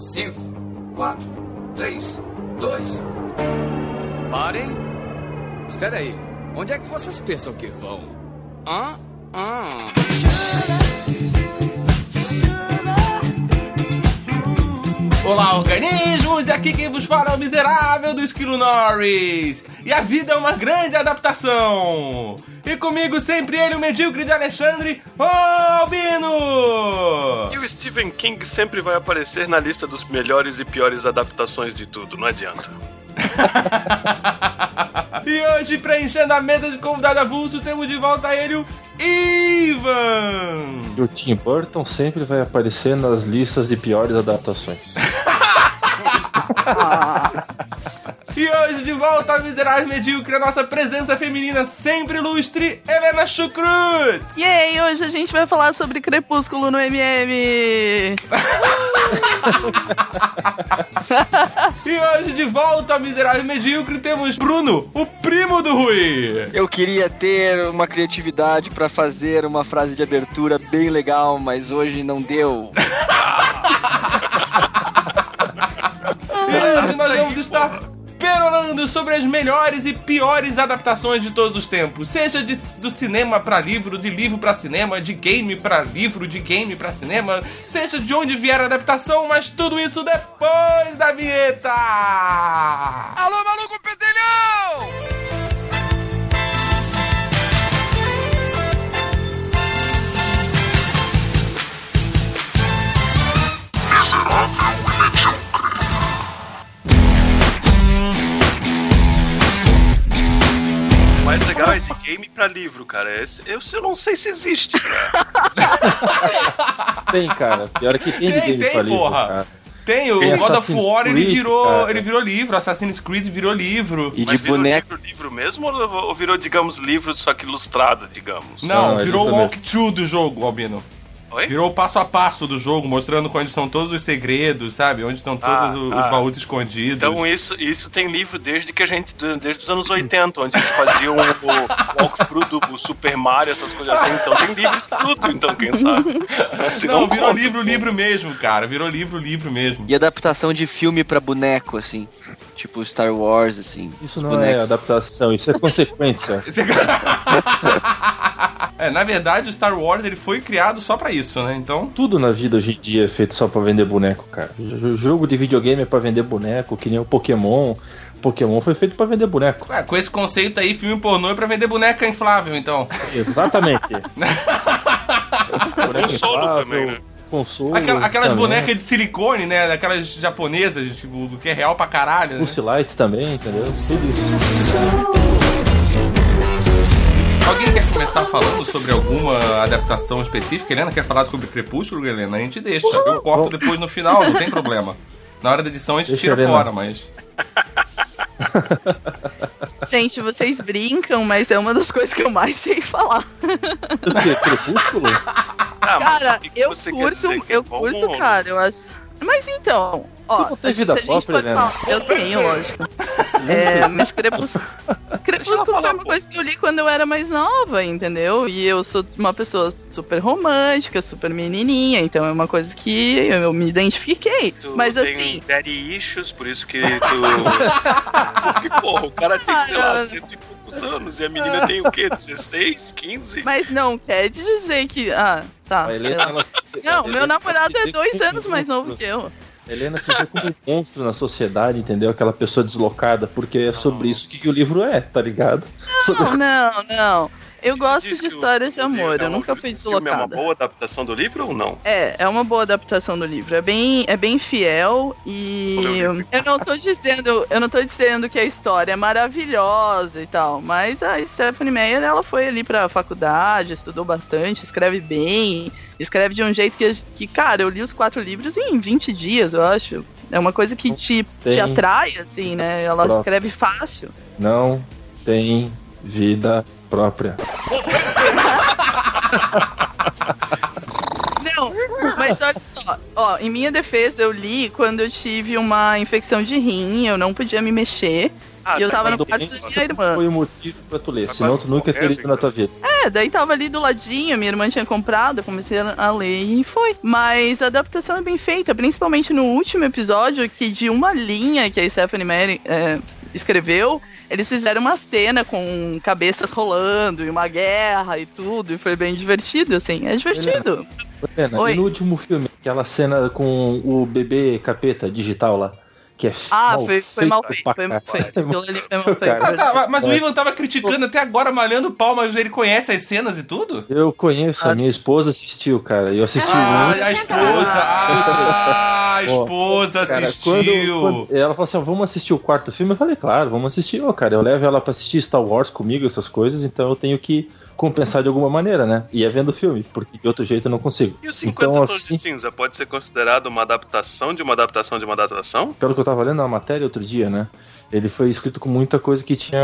5, 4, 3, 2. Parem! Espera aí. Onde é que vocês pensam que vão? Hã? Hã? Olá, organismos! E aqui quem vos fala é o miserável do Esquilo Norris. E a vida é uma grande adaptação. E comigo sempre ele, o medíocre de Alexandre, Albino! E o Stephen King sempre vai aparecer na lista dos melhores e piores adaptações de tudo, não adianta. e hoje, preenchendo a mesa de convidado avulso, temos de volta ele, o Ivan! E o Tim Burton sempre vai aparecer nas listas de piores adaptações. E hoje, de volta ao Miserável Medíocre, a nossa presença feminina sempre ilustre, Helena Chucrut! E aí, hoje a gente vai falar sobre Crepúsculo no MM! e hoje, de volta ao Miserável Medíocre, temos Bruno, o primo do Rui! Eu queria ter uma criatividade para fazer uma frase de abertura bem legal, mas hoje não deu. e hoje nós vamos estar perolando sobre as melhores e piores adaptações de todos os tempos, seja de, do cinema para livro, de livro para cinema, de game para livro, de game para cinema, seja de onde vier a adaptação, mas tudo isso depois da vinheta. Alô, maluco pedelhão! Miserável e medíocre. Mais legal é de game pra livro, cara. Esse, eu, eu não sei se existe, cara. tem, cara. Pior é que tem, de Tem, game tem, pra livro, porra. cara. Tem, o Tem God of War ele Creed, virou, cara. ele virou livro, Assassin's Creed virou livro. E Mas de virou boneco. livro, livro mesmo ou ou virou, digamos, livro só que ilustrado, digamos? Não, Não, ele virou o walkthrough do jogo, Albino. Oi? Virou o passo a passo do jogo, mostrando onde estão todos os segredos, sabe? Onde estão todos Ah, os, ah. os baús escondidos. Então isso, isso tem livro desde que a gente. Desde os anos 80, onde eles faziam o walkthrough do Super Mario, essas coisas assim. Então tem livro de tudo, então, quem sabe? Se não, virou conta, livro, pô. livro mesmo, cara. Virou livro, livro mesmo. E adaptação de filme pra boneco, assim. Tipo Star Wars, assim. Isso não bonecos. é adaptação, isso é consequência. é, na verdade, o Star Wars ele foi criado só pra isso, né? Então. Tudo na vida hoje em dia é feito só pra vender boneco, cara. O jogo de videogame é pra vender boneco, que nem o Pokémon. Pokémon foi feito pra vender boneco. é, com esse conceito aí, filme pornô é pra vender boneca inflável, então. Exatamente. Consolo também, né? Aquela- aquelas também. bonecas de silicone, né? Daquelas japonesas, tipo, que é real pra caralho, né? Pulse Light também, entendeu? Tudo isso. Alguém quer começar falando sobre alguma adaptação específica? Helena quer falar sobre Crepúsculo, Helena? A gente deixa. Eu corto depois no final, não tem problema. Na hora da edição a gente Deixa tira fora, mas. Gente, vocês brincam, mas é uma das coisas que eu mais sei falar. Do que? Crepúsculo? Ah, Cara, o que que eu curto, é eu curto, cara, eu acho. Mas então, ó, Tu não tem vida a gente própria, pode Helena? falar- Eu tenho, lógico. É, mas Crepúsculo. Crepúsculo foi uma coisa que eu li quando eu era mais nova, entendeu? E eu sou uma pessoa super romântica, super menininha, então é uma coisa que eu me identifiquei. Tu mas tem assim, daddy issues, por isso que tu. Porque, porra, o cara tem, sei lá, cento e poucos anos e a menina tem o quê? 16, 15? mas não quer dizer que. Ah, tá. Helena, ela se- Não, meu namorado é vê dois anos mais novo que eu. Helena se vê como um monstro na sociedade, entendeu? Aquela pessoa deslocada, porque é sobre isso que, o livro é, tá ligado? Sobre- Não, não, não. Eu gosto de histórias de amor, não, eu nunca o fui filme É uma deslocada. boa adaptação do livro ou não? É, é uma boa adaptação do livro. É bem, é bem fiel e eu não tô dizendo, eu não tô dizendo que a história é maravilhosa e tal, mas a Stephanie Meyer, ela foi ali pra faculdade, estudou bastante, escreve bem, escreve de um jeito que, que cara, eu li os quatro livros em 20 dias, eu acho. É uma coisa que te, Tem te atrai, assim, né? Ela próprio. escreve fácil. Não tem vida própria. Não, mas olha só, ó, em minha defesa eu li quando eu tive uma infecção de rim, eu não podia me mexer. Ah, e eu tá tava no quarto da minha irmã. Foi o motivo pra tu ler, Tá senão tu nunca teria isso na tua vida. É, daí tava ali do ladinho, minha irmã tinha comprado, eu comecei a ler e foi. Mas a adaptação é bem feita, principalmente no último episódio, que de uma linha que a Stephanie Meyer é, escreveu, eles fizeram uma cena com cabeças rolando e uma guerra e tudo, e foi bem divertido, assim. É divertido. Helena, Oi. e no último filme, aquela cena com o bebê capeta digital lá, que é Ah, mal foi, foi mal feito, foi mal feito. Foi mal feito. Cara, Tá, tá, mas o. Ivan tava criticando até agora, malhando pau, mas ele conhece as cenas e tudo? Eu conheço, a minha esposa assistiu, cara, eu assisti Ah, muito. a esposa! Ah, a esposa Cara, assistiu! quando, quando- ela falou assim: "Ó, vamos assistir o quarto filme. Eu falei, claro, vamos assistir. Ô, cara, eu levo ela pra assistir Star Wars comigo, essas coisas, então eu tenho que compensar de alguma maneira, né? E é vendo o filme, porque de outro jeito eu não consigo. E os 50 Então, tons assim- de cinza pode ser considerado uma adaptação de uma adaptação de uma adaptação? Pelo que eu tava lendo na matéria outro dia, né? Ele foi escrito com muita coisa que tinha.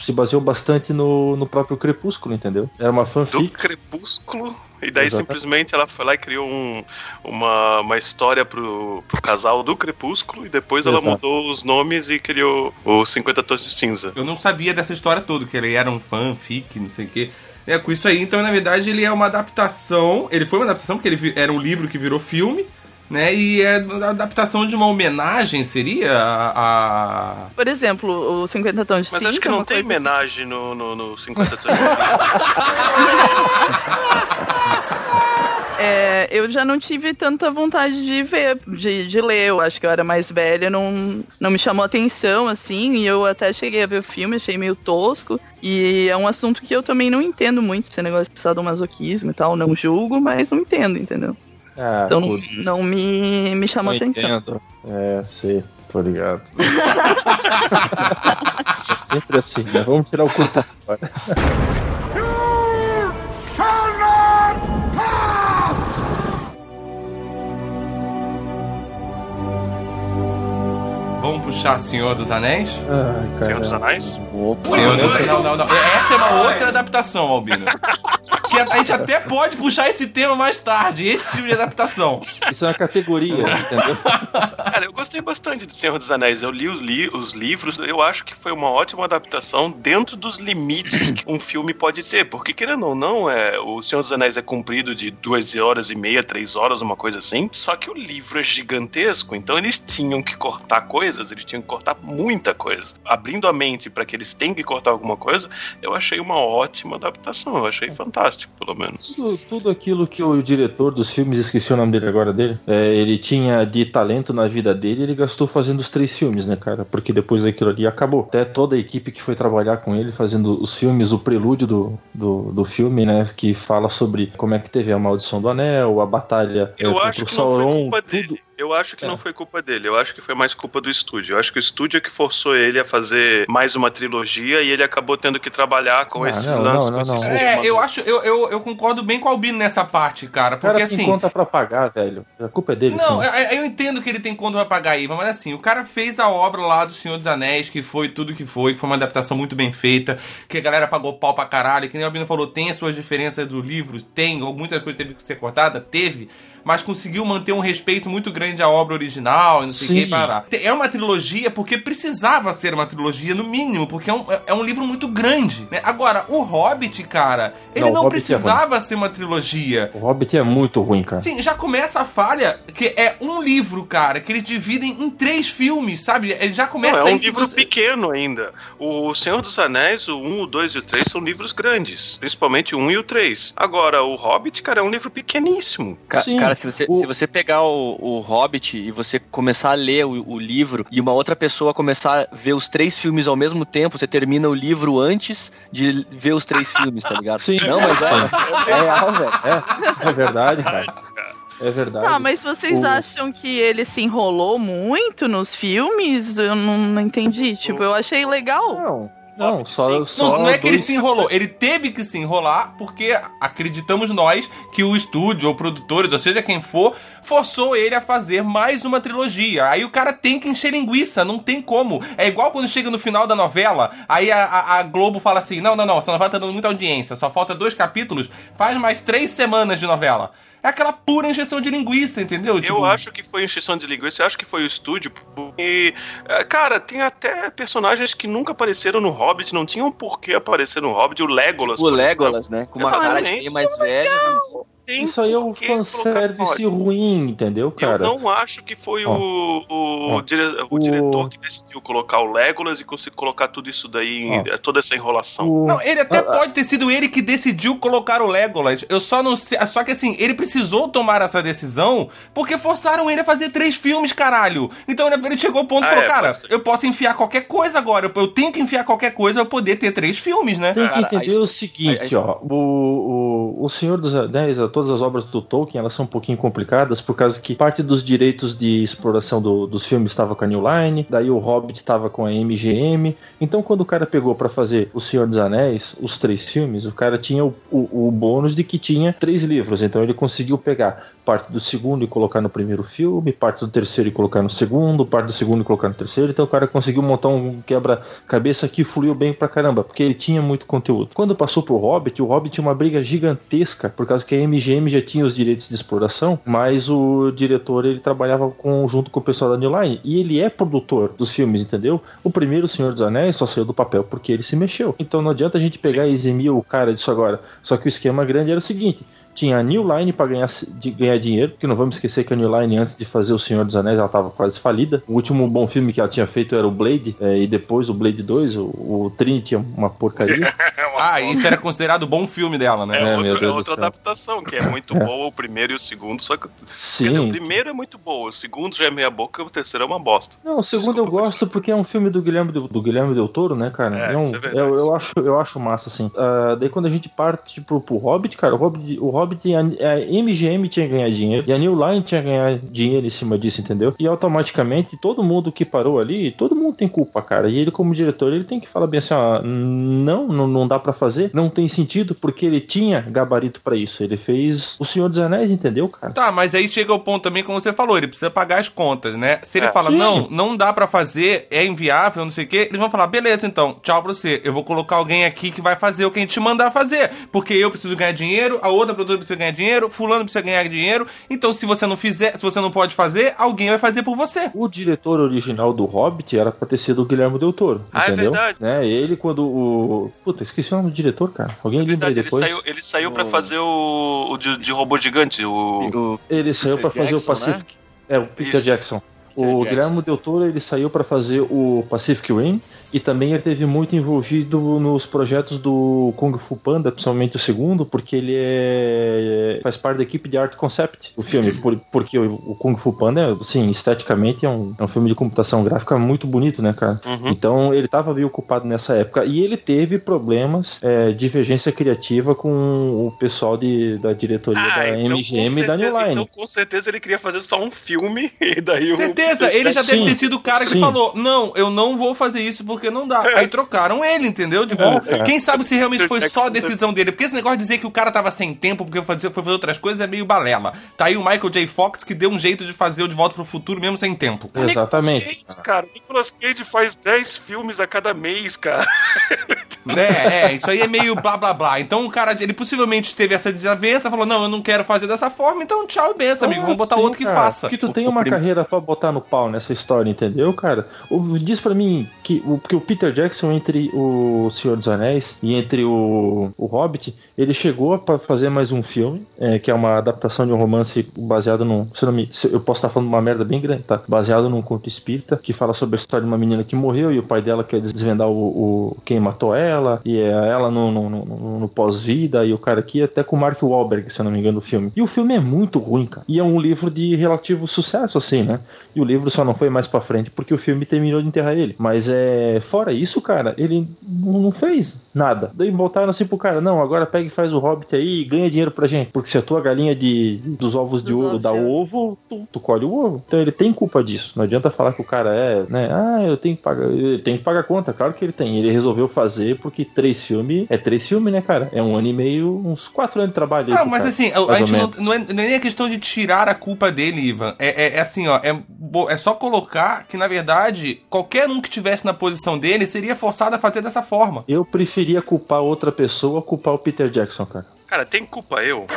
se baseou bastante no, no próprio Crepúsculo, entendeu? Era uma Do fanfic. Crepúsculo. E daí Exatamente. simplesmente ela foi lá e criou um- uma, uma história pro, pro casal do Crepúsculo. E depois ela Exato. mudou os nomes e criou os 50 tons de cinza. Eu não sabia dessa história toda, que ele era um fanfic, não sei o quê. É, com isso aí, então, na verdade, ele é uma adaptação. Ele foi uma adaptação, porque ele era um livro que virou filme, né? E é uma adaptação de uma homenagem, seria? A. a- Por exemplo, o 50 tons de Mas cinza. acho que é não tem assim. homenagem no, no, no 50 tons de cinza. É, eu já não tive tanta vontade de ver, de, de ler. Eu acho que eu era mais velha, não, não me chamou atenção, assim. E eu até cheguei a ver o filme, achei meio tosco. E é um assunto que eu também não entendo muito, esse negócio de sadomasoquismo e tal. Não julgo, mas não entendo, entendeu? Ah, Então não, não me, me chamou não atenção. entendo. É, sei, tô ligado. sempre assim, né? Vamos tirar o corpo fora. Vamos puxar Senhor dos Anéis? Ai, cara. Senhor dos Anéis? Opa, Senhor dos Anéis. Não, não, não. Essa é uma outra adaptação, Albino. Que a gente até pode puxar esse tema mais tarde, esse tipo de adaptação. Isso é uma categoria, entendeu? Cara, eu gostei bastante de Senhor dos Anéis. Eu li os, li os livros, eu acho que foi uma ótima adaptação dentro dos limites que um filme pode ter. Porque, querendo ou não, é, o Senhor dos Anéis é comprido de duas horas e meia, três horas, uma coisa assim. Só que o livro é gigantesco, então eles tinham que cortar coisas, eles tinham que cortar muita coisa. Abrindo a mente para que eles tenham que cortar alguma coisa, eu achei uma ótima adaptação. Eu achei fantástico, pelo menos. Tudo, tudo aquilo que o diretor dos filmes, esqueci o nome dele agora dele, é, ele tinha de talento na vida dele, ele gastou fazendo os três filmes, né, cara? Porque depois daquilo ali acabou. Até toda a equipe que foi trabalhar com ele fazendo os filmes, o prelúdio do, do, do filme, né? Que fala sobre como é que teve a maldição do anel, a batalha é, Eu contra acho o que não foi Sauron, culpa tudo. Eu acho que É. não foi culpa dele. Eu acho que foi mais culpa do estúdio. Eu acho que o estúdio é que forçou ele a fazer mais uma trilogia e ele acabou tendo que trabalhar com Ah, esse não, lance não, com esse não, não. É, eu acho, eu, eu, eu concordo bem com o Albino nessa parte, cara. O cara Porque tem assim. conta pra pagar, velho. A culpa é dele, Não, sim. eu, eu entendo que ele tem conta pra pagar Iva, mas assim, o cara fez a obra lá do Senhor dos Anéis, que foi tudo que foi, que foi uma adaptação muito bem feita, que a galera pagou pau pra caralho, que nem o Albino falou, tem as suas diferenças do livro, tem, muitas coisas teve que ser cortada, teve, mas conseguiu manter um respeito muito grande à obra original, e não sei o que, pará. É uma trilogia porque precisava ser uma trilogia, no mínimo, porque é um, é um livro muito grande, né? Agora, o Hobbit, cara, ele Não, não, é precisava ser uma trilogia. O Hobbit é muito ruim, cara. Sim, já começa a falha, que é um livro, cara, que eles dividem em três filmes, sabe? Ele já começa Não, é um livro você- pequeno ainda. O Senhor dos Anéis, o 1, o 2 e o 3 são livros grandes. Principalmente o 1 e o 3. Agora, o Hobbit, cara, é um livro pequeníssimo. Ca- Sim, cara, se você, o- se você pegar o, o Hobbit e você começar a ler o, o livro e uma outra pessoa começar a ver os três filmes ao mesmo tempo, você termina o livro antes de ver os três filmes, tá ligado? Sim. Não, mas é, é real, velho. É, é verdade, cara. É verdade. Tá, mas vocês O- acham que ele se enrolou muito nos filmes? Eu não, não entendi. Tipo, eu achei legal. Não, não, só, só Não, não é que ele se enrolou, ele teve que se enrolar porque acreditamos nós que o estúdio ou produtores, ou seja quem for, forçou ele a fazer mais uma trilogia. Aí o cara tem que encher linguiça, não tem como. É igual quando chega no final da novela, aí a, a- a Globo fala assim: não, não, não, essa novela tá dando muita audiência, só falta dois capítulos, faz mais três semanas de novela. É aquela pura injeção de linguiça, entendeu? Eu tipo... acho que foi injeção de linguiça, eu acho que foi o estúdio. Porque, é, cara, tem até personagens que nunca apareceram no Hobbit, não tinham por que aparecer no Hobbit. O Legolas. Tipo o Legolas, né? Com uma cara de bem mais velha. Tem Isso aí é um fanservice ruim, entendeu, cara? Eu não acho que foi ó, o, o, ó, dire, o, o, diretor que decidiu colocar o Legolas e conseguiu colocar tudo isso daí, ó, toda essa enrolação. Não, ele até ah, ah, pode ter sido ele que decidiu colocar o Legolas. Eu só não sei. Só que assim, ele precisou tomar essa decisão porque forçaram ele a fazer três filmes, caralho. Então ele chegou ao ponto e ah, falou: é, Cara, eu posso enfiar qualquer coisa agora. Eu tenho que enfiar qualquer coisa pra poder ter três filmes, né? Tem que entender o seguinte, ó. O, o, o Senhor dos Anéis, todas as obras do Tolkien, elas são um pouquinho complicadas, por causa que parte dos direitos de exploração do, dos filmes estava com a New Line, daí o Hobbit estava com a MGM. Então, quando o cara pegou para fazer O Senhor dos Anéis, os três filmes, o cara tinha o, o, o bônus de que tinha três livros. Então, ele conseguiu pegar parte do segundo e colocar no primeiro filme, parte do terceiro e colocar no segundo, parte do segundo e colocar no terceiro. Então o cara conseguiu montar um quebra-cabeça que fluiu bem pra caramba, porque ele tinha muito conteúdo. Quando passou pro Hobbit, o Hobbit tinha uma briga gigantesca, por causa que a MGM já tinha os direitos de exploração, mas o diretor ele trabalhava com, junto com o pessoal da New Line, e ele é produtor dos filmes, entendeu? O primeiro Senhor dos Anéis só saiu do papel porque ele se mexeu. Então não adianta a gente pegar e eximir o cara disso agora. Só que o esquema grande era o seguinte: tinha a New Line para ganhar, de, ganhar dinheiro, porque não vamos esquecer que a New Line, antes de fazer O Senhor dos Anéis, ela estava quase falida. O último bom filme que ela tinha feito era o Blade, é, e depois o Blade 2, o, o Trinity é uma porcaria. ah, isso era considerado bom filme dela, né? É, é, outro, é outra adaptação, que é muito é. boa, o primeiro e o segundo, só que. Sim. Dizer, o primeiro é muito bom, o segundo já é meia boca, o terceiro é uma bosta. Não, o segundo Desculpa, eu gosto porque é um filme do Guilherme do, do Guilherme Del Toro, né, cara? É, é um, é eu, eu, acho, eu acho massa, assim. Uh, daí quando a gente parte pro, pro Hobbit, cara, o Hobbit, o Hobbit é MGM tinha que ganhar dinheiro e a New Line tinha que ganhar dinheiro em cima disso, entendeu? E automaticamente todo mundo que parou ali, todo mundo tem culpa, cara. E ele, como diretor, ele tem que falar bem assim: ó, não, não, não dá para fazer, não tem sentido, porque ele tinha gabarito para isso. Ele fez O Senhor dos Anéis, entendeu, cara? Tá, mas aí chega o ponto também, como você falou, ele precisa pagar as contas, né? Se ele é, fala, sim. não, não dá para fazer, é inviável, não sei o quê, eles vão falar, beleza, então, tchau pra você. Eu vou colocar alguém aqui que vai fazer o que a gente mandar fazer. Porque eu preciso ganhar dinheiro, a outra produtora precisa ganhar dinheiro, fulano precisa ganhar dinheiro. Então, se você não fizer, se você não pode fazer, alguém vai fazer por você. O diretor original do Hobbit era pra ter sido o Guilherme Del Toro. Ah, é entendeu? é verdade. Né? Ele, quando o. Puta, esqueci o nome do diretor, cara. Alguém é lembra aí depois? Ele saiu, ele saiu o... pra fazer o. o de, de robô gigante. O... Ele saiu pra fazer Jackson, o Pacific. Né? É, o Peter Isso. Jackson. O Guilherme Del Toro ele saiu para fazer o Pacific Rim e também ele teve muito envolvido nos projetos do Kung Fu Panda, principalmente o segundo, porque ele é, faz parte da equipe de art concept do filme, por, porque o, o, Kung Fu Panda, assim, esteticamente é um, é um filme de computação gráfica muito bonito, né, cara? Uhum. Então ele estava bem ocupado nessa época e ele teve problemas, é, divergência criativa com o pessoal de, da diretoria ah, da então, MGM e da New Line. Então com certeza ele queria fazer só um filme e daí o certeza, ele já sim, deve ter sido o cara que sim. falou: Não, eu não vou fazer isso porque não dá. Aí trocaram ele, entendeu? Tipo, é, quem sabe se realmente foi só a decisão dele. Porque esse negócio de dizer que o cara tava sem tempo porque foi fazer, outras coisas é meio balela. Tá aí o Michael J. Fox que deu um jeito de fazer o De Volta pro Futuro mesmo sem tempo. Exatamente. Nicolas Cage, cara. Nicolas Cage faz 10 filmes a cada mês, cara. É, é, isso aí é meio blá blá blá. Então o cara, ele possivelmente teve essa desavença, falou: Não, eu não quero fazer dessa forma, então tchau e benção, amigo. Vamos botar sim, outro que cara, faça. Que tu tem uma carreira pra botar no pau nessa história, entendeu, cara? Diz para mim que o, que o Peter Jackson, entre o Senhor dos Anéis e entre o, o Hobbit, ele chegou para fazer mais um filme, é, que é uma adaptação de um romance baseado num. Se não me, se, eu posso estar falando uma merda bem grande, tá? Baseado num conto espírita, que fala sobre a história de uma menina que morreu e o pai dela quer desvendar o, o quem matou ela, e é ela no, no, no, no pós-vida, e o cara aqui, até com o Mark Wahlberg, se eu não me engano, o filme. E o filme é muito ruim, cara. E é um livro de relativo sucesso, assim, né? E o livro só não foi mais para frente porque o filme terminou de enterrar ele. Mas é. Fora isso, cara, ele não fez nada. Daí voltaram assim pro cara: não, agora pega e faz o Hobbit aí e ganha dinheiro pra gente. Porque se a tua galinha de, dos ovos de ouro dá ovo, tu, tu, colhe o ovo. Então ele tem culpa disso. Não adianta falar que o cara é, né? Ah, eu tenho que pagar, eu tenho que pagar a conta. Claro que ele tem. Ele resolveu fazer porque três filmes é três filmes, né, cara? É um ano e meio, uns quatro anos de trabalho. Não, mas cara, assim, a, gente não, não, é, não é nem a questão de tirar a culpa dele, Ivan. É, é, é assim, ó, é, é só colocar que, na verdade, qualquer um que tivesse na posição dele seria forçado a fazer dessa forma. Eu preferia culpar outra pessoa culpar o Peter Jackson, cara. Cara, tem culpa eu?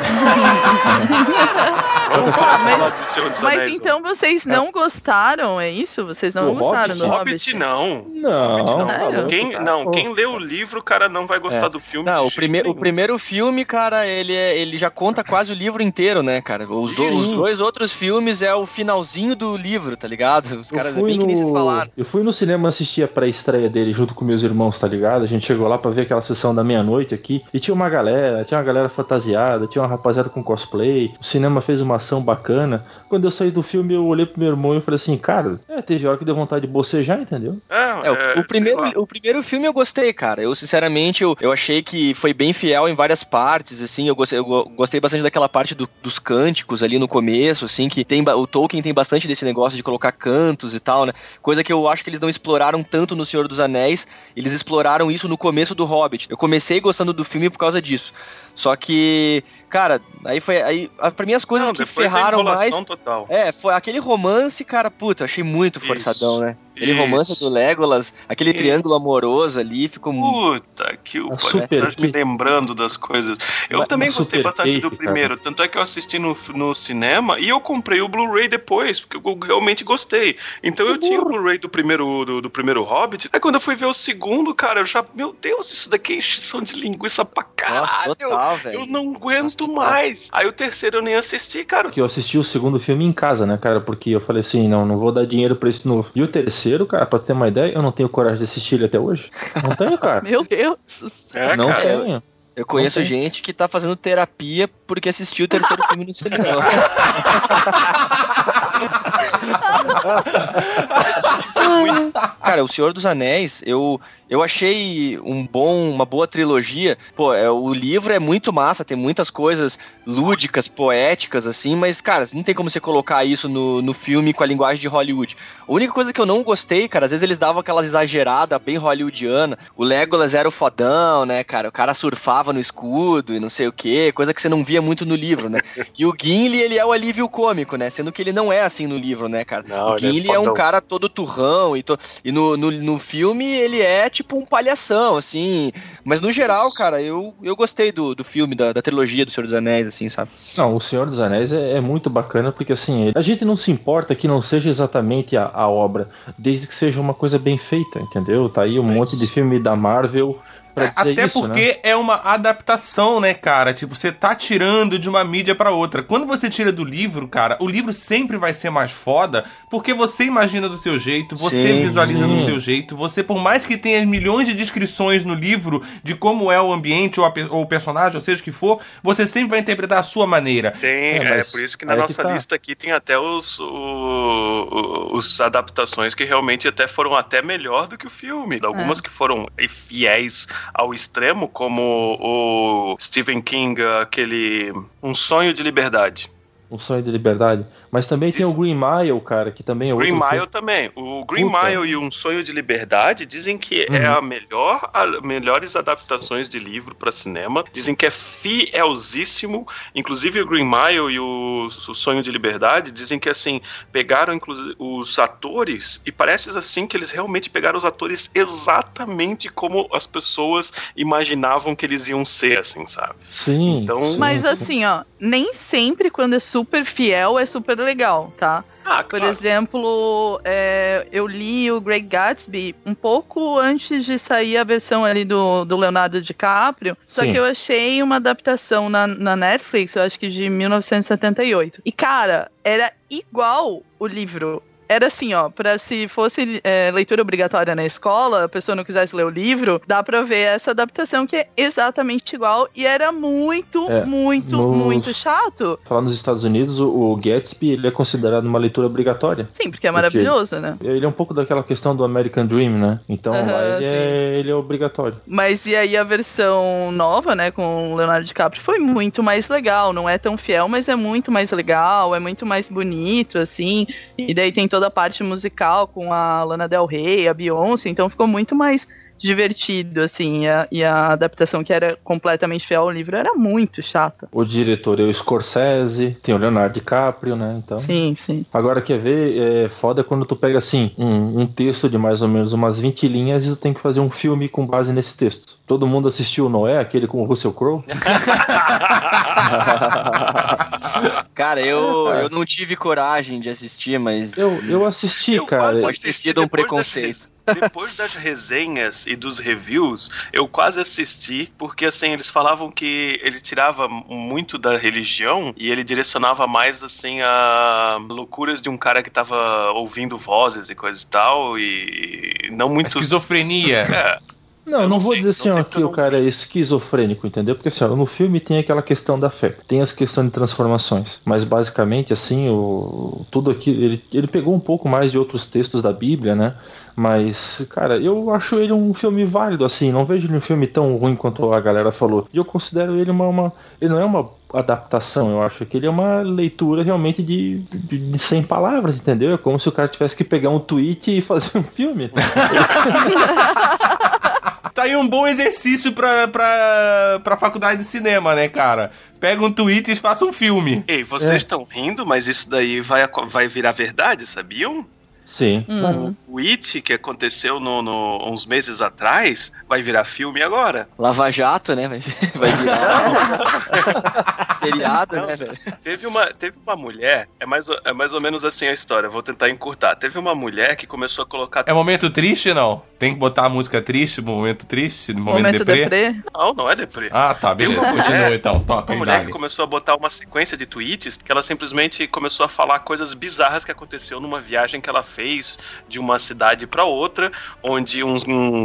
Falar mas, mas então vocês não gostaram, é isso? Vocês não O gostaram Hobbit? do Hobbit, Hobbit? não. Não, não. tá Quem, não, quem lê o livro, cara, não vai gostar É. do filme. Não, o, prime o primeiro filme, cara, ele, é- ele já conta quase o livro inteiro, né, cara? Os, do- os dois outros filmes é o finalzinho do livro, tá ligado? Os Eu caras é bem que nem vocês no... falaram. eu fui no cinema assistir a pré-estreia dele junto com meus irmãos, tá ligado? A gente chegou lá pra ver aquela sessão da meia-noite aqui e tinha uma galera, tinha uma galera fantasiada, tinha uma rapaziada com cosplay. O cinema fez uma ação bacana. Quando eu saí do filme, eu olhei pro meu irmão e falei assim, cara, é, teve hora que deu vontade de bocejar, entendeu? É, É, o, é, o primeiro, o primeiro filme eu gostei, cara. Eu, sinceramente, eu, eu achei que foi bem fiel em várias partes, assim. Eu gostei, eu go- gostei bastante daquela parte do- dos cânticos ali no começo, assim, que tem o Tolkien tem bastante desse negócio de colocar cantos e tal, né? Coisa que eu acho que eles não exploraram tanto no Senhor dos Anéis. Eles exploraram isso no começo do Hobbit. Eu comecei gostando do filme por causa disso. Só que, cara, aí foi. Aí, pra mim, as coisas Não, que ferraram mais. total. É, foi aquele romance, cara, puta, achei muito Isso, forçadão, né? Aquele isso. romance do Legolas, aquele Isso. triângulo amoroso ali, ficou muito. Puta que o A super tá me lembrando das coisas. Eu Uma- também uma gostei bastante do primeiro. Tanto é que eu assisti no, no cinema e eu comprei o Blu-ray depois, porque eu realmente gostei. Então eu tinha o Blu-ray do primeiro, do, do primeiro Hobbit. Aí quando eu fui ver o segundo, cara, eu já. Meu Deus, isso daqui é encheção de linguiça pra Nossa, caralho. total, velho. eu não aguento mais. Aí o terceiro eu nem assisti, cara. Que eu assisti o segundo filme em casa, né, cara? Porque eu falei assim, não, não vou dar dinheiro pra esse novo. E o terceiro, cara, pra ter uma ideia, eu não tenho coragem de assistir ele até hoje. Não tenho, cara. Meu Deus. É, não cara. tenho. Eu conheço tem. gente que tá fazendo terapia porque assistiu o terceiro filme no cinema. Cara, O Senhor dos Anéis, eu, eu achei um bom, uma boa trilogia. Pô, é, o livro é muito massa, tem muitas coisas lúdicas, poéticas, assim, mas, cara, não tem como você colocar isso no, no filme com a linguagem de Hollywood. A única coisa que eu não gostei, cara, às vezes eles davam aquelas exageradas bem hollywoodiana. O Legolas era o fodão, né, cara? O cara surfava no escudo e não sei o quê, coisa que você não via muito no livro, né? E o Gimli, ele é o alívio cômico, né? Sendo que ele não é assim no livro, né, cara? Não, o ele é é, um cara todo turrão e, to- e no, no, no filme ele é tipo um palhação, assim. Mas no geral, cara, eu, eu gostei do, do filme, da, da trilogia do Senhor dos Anéis, assim, sabe? Não, o Senhor dos Anéis é, é muito bacana porque assim, a gente não se importa que não seja exatamente a, a obra, desde que seja uma coisa bem feita, entendeu? Tá aí um monte de filme da Marvel pra dizer Até isso, né? porque é uma adaptação, né, cara? Tipo, você tá tirando de uma mídia pra outra. Quando você tira do livro, cara, o livro sempre vai ser mais foda, porque você imagina do seu jeito, você Sim, visualiza do sim. seu jeito, você, por mais que tenha milhões de descrições no livro de como é o ambiente ou, a ou o personagem, ou seja o que for, você sempre vai interpretar a sua maneira. Tem, É, é, por isso que na aí que nossa tá. lista aqui tem até os, o- os adaptações que realmente até foram até melhor do que o filme. Algumas que foram fiéis ao extremo, como o Stephen King, aquele Um Sonho de Liberdade. Um sonho de liberdade. Mas também tem o Green Mile, cara, que também é outro Green filme. Mile também. O Green Puta. Mile e Um Sonho de Liberdade dizem que é Uhum. a melhor, a melhores adaptações de livro para cinema. Dizem que é fielzíssimo. Inclusive o Green Mile e o, o Sonho de Liberdade dizem que assim pegaram inclusive os atores e parece assim que eles realmente pegaram os atores exatamente como as pessoas imaginavam que eles iam ser, assim, sabe? Sim. Então- sim, Mas sim. assim, ó, nem sempre quando é super fiel é super legal, tá? Ah, Por claro. exemplo, é, eu li o Great Gatsby um pouco antes de sair a versão ali do, do Leonardo DiCaprio, só Sim. que eu achei uma adaptação na, na Netflix, eu acho que de 1978. E, cara, era igual o livro. Era assim, ó, pra se fosse é, leitura obrigatória na escola, a pessoa não quisesse ler o livro, dá pra ver essa adaptação que é exatamente igual e era muito, É, muito, nos- muito chato. Falar nos Estados Unidos, o, o Gatsby ele é considerado uma leitura obrigatória. Sim, porque é maravilhoso, né? Ele é um pouco daquela questão do American Dream, né? Então lá ele é, ele é obrigatório. Mas e aí a versão nova, né, com o Leonardo DiCaprio, foi muito mais legal. Não é tão fiel, mas é muito mais legal, é muito mais bonito, assim. E daí tem toda a parte musical com a Lana Del Rey, a Beyoncé, então ficou muito mais divertido, assim, e a, e a adaptação que era completamente fiel ao livro era muito chata. O diretor é o Scorsese, tem o Leonardo DiCaprio, né? Então. Sim, sim. Agora, quer ver? É foda quando tu pega assim, um, um texto de mais ou menos umas 20 linhas e tu tem que fazer um filme com base nesse texto. Todo mundo assistiu o Noé, aquele com o Russell Crowe? Cara, eu, eu não tive coragem de assistir, mas. Eu, eu assisti, Eu cara. quase Pode ter sido um preconceito. Depois das resenhas e dos reviews, eu quase assisti, porque assim, eles falavam que ele tirava muito da religião e ele direcionava mais assim a loucuras de um cara que tava ouvindo vozes e coisa e tal, e não muito. Esquizofrenia. É, Não, Eu não, não vou sei, dizer assim, ó, que eu o cara é esquizofrênico, entendeu? Porque assim, ó, no filme tem aquela questão da fé, tem as questões de transformações, mas basicamente, assim, o, tudo aqui, ele, ele pegou um pouco mais de outros textos da Bíblia, né? Mas, cara, eu acho ele um filme válido, assim, não vejo ele um filme tão ruim quanto a galera falou. E eu considero ele uma, uma ele não é uma adaptação, eu acho que ele é uma leitura realmente de, de, de 100 palavras, entendeu? É como se o cara tivesse que pegar um tweet e fazer um filme. Tá aí um bom exercício pra, pra, pra faculdade de cinema, né, cara? Pega um tweet e faça um filme. Ei, vocês É. estão rindo, mas isso daí vai, vai virar verdade, sabiam? Sim. Hum. O It, que aconteceu no, no- uns meses atrás, vai virar filme agora. Lava Jato, né? Vai, vai virar. Seriado, Não, né, velho? Teve uma, teve uma mulher, é mais, ou- é mais ou menos assim a história, vou tentar encurtar. Teve uma mulher que começou a colocar. É momento triste, não? Tem que botar a música triste, momento triste, momento, Momento deprê? deprê. Não, não é deprê. Ah, tá, beleza. Uma Continua mulher- então. Toca Uma mulher que começou a botar uma sequência de tweets que ela simplesmente começou a falar coisas bizarras que aconteceu numa viagem que ela fez de uma cidade pra outra, onde um,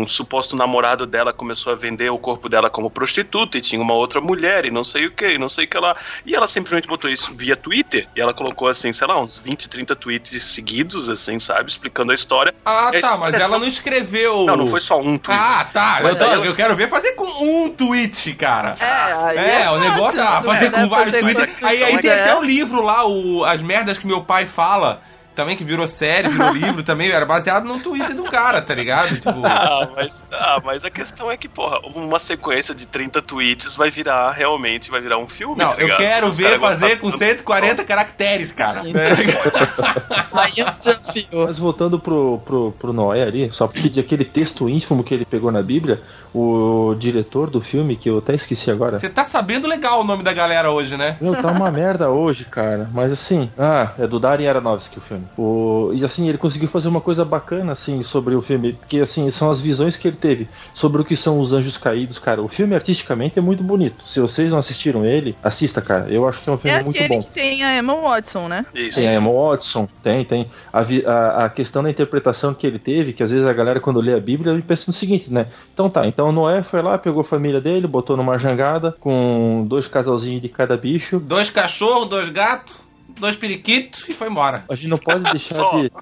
um suposto namorado dela começou a vender o corpo dela como prostituta e tinha uma outra mulher e não sei o que, não sei o que lá. E ela simplesmente botou isso via Twitter e ela colocou assim, sei lá, uns 20, 30 tweets seguidos, assim, sabe, explicando a história. Ah, É tá, mas ela não escreveu. Não, não foi só um tweet. Ah, tá. Mas Eu, tô- ela- eu quero ver fazer com um tweet, cara. É, aí É, o negócio é ah, fazer com vários tweets. Aí, aí tem é. até o livro lá, o, As Merdas que Meu Pai Fala, também que virou série, virou livro também, era baseado num tweet do cara, tá ligado? Tipo, Ah mas, ah, mas a questão é que, porra, uma sequência de 30 tweets vai virar realmente, vai virar um filme. não, tá eu quero Os ver fazer com tanto. 140 caracteres, cara. Aí é um desafio. Mas voltando pro, pro, pro Noé ali, só porque de aquele texto ínfimo que ele pegou na Bíblia, o diretor do filme, que eu até esqueci agora. Você tá sabendo legal o nome da galera hoje, né? Meu, tá uma merda hoje, cara. Mas assim, ah, é do Darren Aronofsky o filme. O, e assim, ele conseguiu fazer uma coisa bacana, assim, sobre o filme. Porque, assim, são as visões que ele teve sobre o que são os anjos caídos, cara. O filme, artisticamente, é muito bonito. Se vocês não assistiram ele, assista, cara. Eu acho que é um É filme muito aquele bom. que tem a Emma Watson, né? Isso. Tem a Emma Watson, tem, tem. A, a, a questão da interpretação que ele teve, que às vezes a galera, quando lê a Bíblia, ele pensa no seguinte, né? Então tá, então Noé foi lá, pegou a família dele, botou numa jangada, com dois casalzinhos de cada bicho. Dois cachorros, dois gatos, dois periquitos e foi embora. A gente não pode deixar de.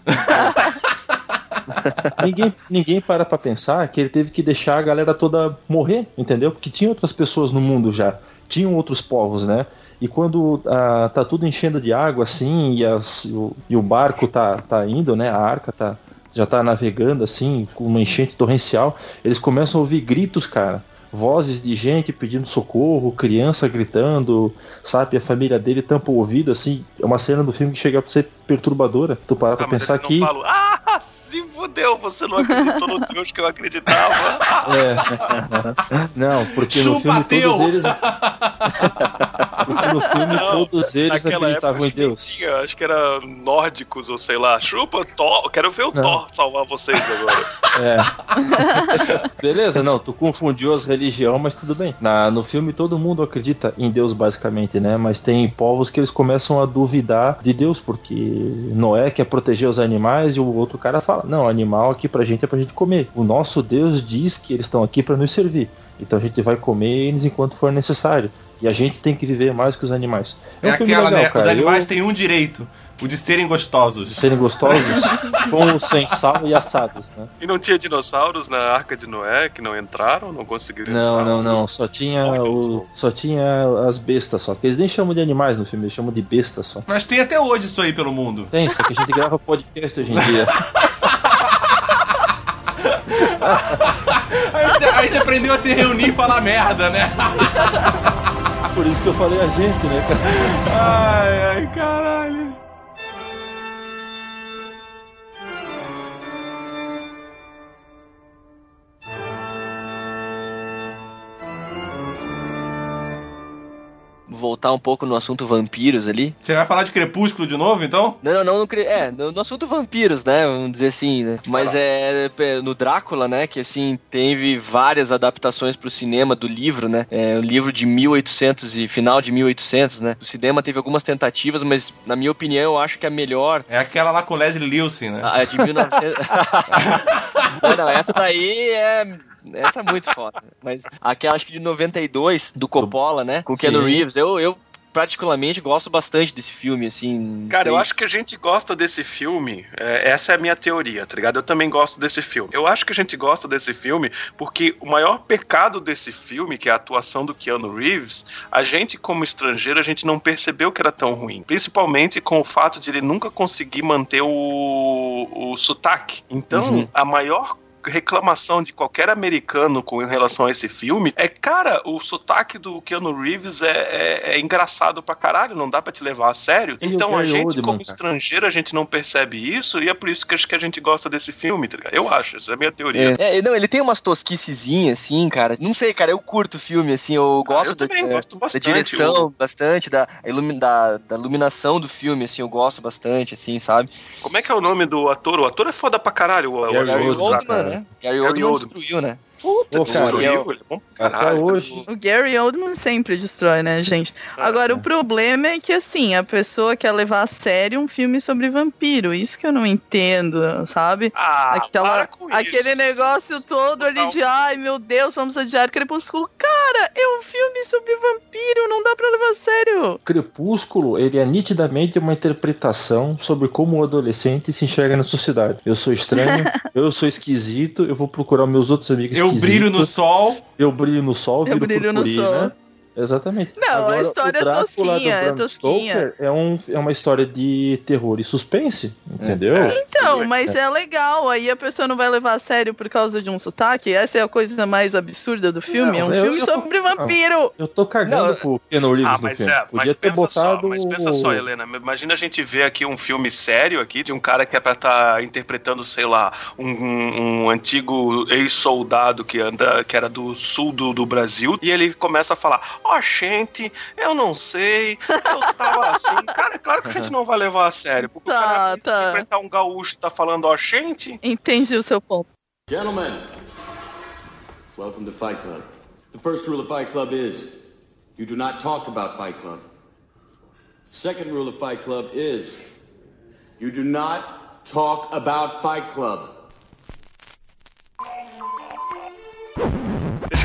ninguém, ninguém para pra pensar que ele teve que deixar a galera toda morrer, entendeu? Porque tinha outras pessoas no mundo já. Tinham outros povos, né? E quando ah, tá tudo enchendo de água assim e, as- o, e o barco tá, tá indo, né? A arca tá, já tá navegando assim, com uma enchente torrencial, eles começam a ouvir gritos, cara. Vozes de gente pedindo socorro, criança gritando, sabe? A família dele tampa o ouvido, assim. É uma cena do filme que chega a ser perturbadora. Tu para pra Ah, mas pensar não que. falam, ah, se fudeu, você não acreditou no Deus que eu acreditava. É. Não, porque no Chupa filme teu! todos eles. porque no filme Não, todos eles acreditavam em Deus. tinha, acho que era nórdicos ou sei lá. Chupa, Thor. Quero ver o Não. Thor salvar vocês agora. É. Beleza, não, tu confundiu as religiões, mas tudo bem. Na, no filme todo mundo acredita em Deus, basicamente, né? Mas tem povos que eles começam a duvidar de Deus, porque Noé quer proteger os animais e o outro cara fala: Não, animal aqui pra gente é pra gente comer. O nosso Deus diz que eles estão aqui pra nos servir. Então a gente vai comer eles enquanto for necessário. E a gente tem que viver mais que os animais. É, um filme aquela, legal, né? cara. Os animais Eu- têm um direito, o de serem gostosos. de serem gostosos, com sem sal e assados, né? E não tinha dinossauros na Arca de Noé que não entraram, não conseguiram Não, entrar. não, não. Só tinha o, só tinha as bestas só. Que eles nem chamam de animais no filme, eles chamam de bestas só. Mas tem até hoje isso aí pelo mundo. Tem, só que a gente grava podcast hoje em dia. a gente aprendeu a se reunir e falar merda, né? Por isso que eu falei a gente, né, cara? Ai, ai, caralho. Voltar um pouco no assunto vampiros ali. Você vai falar de Crepúsculo de novo, então? Não, não, não, no, é, no, no assunto vampiros, né, vamos dizer assim, né. Mas é, é, no Drácula, né, que assim, teve várias adaptações pro cinema do livro, né, é o livro de 1800 e final de 1800, né. O cinema teve algumas tentativas, mas na minha opinião eu acho que a melhor É aquela lá com Leslie Nielsen, né? a de 1900. não, não, essa daí é. Essa é muito foda. Mas aquela, acho que de 92, do Coppola, né? Com o Keanu. Reeves. Eu, eu particularmente gosto bastante desse filme, assim. Cara, sei. eu acho que a gente gosta desse filme. é, essa é a minha teoria, tá ligado? Eu também gosto desse filme. Eu acho que a gente gosta desse filme porque o maior pecado desse filme, que é a atuação do Keanu Reeves, a gente, como estrangeiro, a gente não percebeu que era tão ruim. Principalmente com o fato de ele nunca conseguir manter o, o sotaque. Então, Uhum. a maior reclamação de qualquer americano com relação a esse filme é, cara, o sotaque do Keanu Reeves é, é- é engraçado pra caralho, não dá pra te levar a sério. O então a gente, Oldman, como cara? estrangeiro, a gente não percebe isso e é por isso que acho que a gente gosta desse filme, tá ligado? Eu acho, essa é a minha teoria. É, é, não, ele tem umas tosquicezinhas, assim, cara. Não sei, cara, eu curto o filme, assim, eu gosto eu da, também da- gosto da bastante. direção, bastante, da, ilumi- da, da iluminação do filme, assim, eu gosto bastante, assim, sabe? Como é que é o nome do ator? O ator é foda pra caralho. O, o Oldman, Oldman, cara. Né? Gary Oldman. destruiu, né? Puta, Pô, cara, eu- é Até hoje. O Gary Oldman sempre destrói, né, gente? Agora, o problema é que, assim, a pessoa quer levar a sério um filme sobre vampiro. Isso que eu não entendo, sabe? Ah, Aquela, para com aquele isso. negócio todo ali Não. de, ai meu Deus, vamos adiar Crepúsculo. Cara, é um filme sobre vampiro, não dá pra levar a sério. Crepúsculo, ele é nitidamente uma interpretação sobre como o adolescente se enxerga na sociedade. Eu sou estranho, eu sou esquisito, eu vou procurar meus outros amigos Eu esquisitos. brilho no sol. Eu brilho no sol, Eu brilho no purpurina. sol. Exatamente. Não, a história é o Drácula tosquinha, do é Bram tosquinha. Stoker É, um, é uma história de terror e suspense, entendeu? É. Então, Sim, mas é legal, aí a pessoa não vai levar a sério por causa de um sotaque. Essa é a coisa mais absurda do filme. é um Não, eu- filme eu- sobre vampiro. Eu tô cagando Não, pro Keanu Reeves Ah, mas filme. é, Podia mas ter pensa botado. só, mas pensa só, Helena, imagina a gente ver aqui um filme sério aqui de um cara que é pra estar interpretando, sei lá, um, um- um antigo ex-soldado que anda, que era do sul do, do Brasil, e ele começa a falar, ó gente, eu não sei, eu tava assim, cara, é claro que a gente não vai levar a sério, porque Tá, o cara vai tá. interpretar um gaúcho que tá falando, ó gente, Entendi o seu ponto. Gentlemen, welcome to Fight Club. The first rule of Fight Club is you do not talk about Fight Club. The second rule of Fight Club is you do not talk about Fight Club.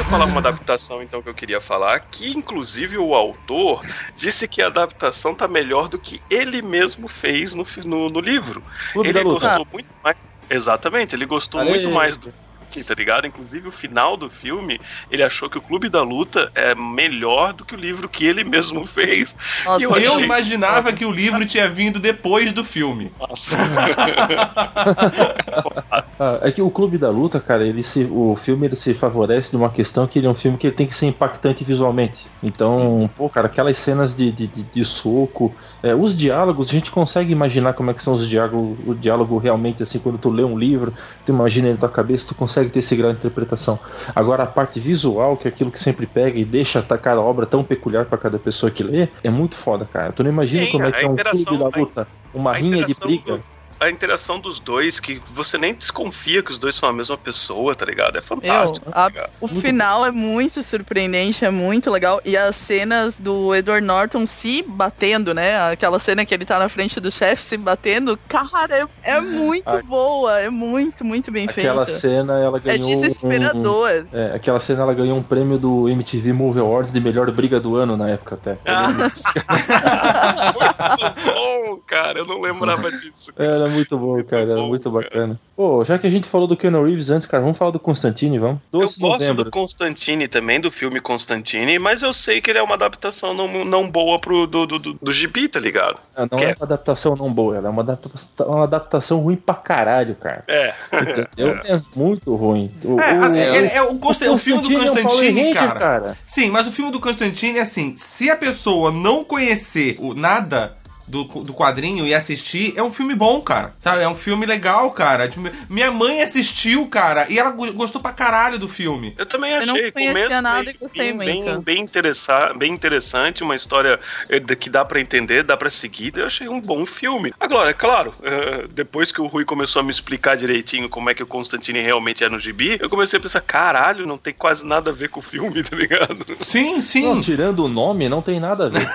Eu falar uma adaptação então que eu queria falar, que inclusive o autor disse que a adaptação tá melhor do que ele mesmo fez no, no, no livro. Clube ele gostou muito mais. Exatamente, ele gostou Olha muito mais do que, tá ligado? Inclusive o final do filme, ele achou que o Clube da Luta é melhor do que o livro que ele mesmo fez. Nossa, E Eu achei- imaginava que o livro tinha vindo depois do filme. Nossa. Ah, é que o Clube da Luta, cara, ele se, o filme ele se favorece de uma questão que ele é um filme que ele tem que ser impactante visualmente. Então, pô, cara, aquelas cenas de, de, de, de soco, é, os diálogos, a gente consegue imaginar como é que são os diálogos, o diálogo realmente, assim, quando tu lê um livro, tu imagina ele na tua cabeça, tu consegue ter esse grau de interpretação. Agora, a parte visual, que é aquilo que sempre pega e deixa cada obra tão peculiar pra cada pessoa que lê, é muito foda, cara. Tu não imagina Sim, como é que é um Clube da Luta, uma rinha de briga. do- a interação dos dois, que você nem desconfia que os dois são a mesma pessoa, tá ligado? É fantástico. Meu, tá a- ligado? o final é muito surpreendente, é muito legal. E as cenas do Edward Norton se batendo, né? Aquela cena que ele tá na frente do chefe se batendo, cara, é, é muito A- boa, é muito, muito bem Aquela feita. cena, ela É ganhou um- desesperador. É, aquela cena ela ganhou um prêmio do MTV Movie Awards de melhor briga do ano na época até. Ah, muito bom, cara. Eu não lembrava disso. Era muito bom, cara. É muito bacana. Pô, já que a gente falou do Keanu Reeves antes, cara, vamos falar do Constantine, vamos? Eu 12 de gosto novembro. do Constantine também, do filme Constantine, mas eu sei que ele é uma adaptação não, não boa pro do, do, do, do gibi, tá ligado? Ah, não Que é é- uma adaptação não boa, ela é uma adaptação, uma adaptação ruim pra caralho, cara. É. Entendeu? É, muito ruim. O, É, o- é, é, é o, Consta- o filme do Constantine é cara. cara. Sim, mas o filme do Constantine é assim: se a pessoa não conhecer o nada do, do quadrinho e assistir, é um filme bom, cara. Sabe? É um filme legal, cara. Tipo, Minha mãe assistiu, cara, e ela go- gostou pra caralho do filme. Eu também Eu não achei conhecia começo nada meio e gostei fim, bem, muito. bem, interessa bem interessante, uma história eh, que dá pra entender, dá pra seguir. Eu achei um bom filme. Agora, é claro, eh, depois que o Rui começou a me explicar direitinho como é que o Constantine realmente é no gibi, eu comecei a pensar, caralho, não tem quase nada a ver com o filme, tá ligado? Sim, sim. Não, tirando o nome, não tem nada a ver.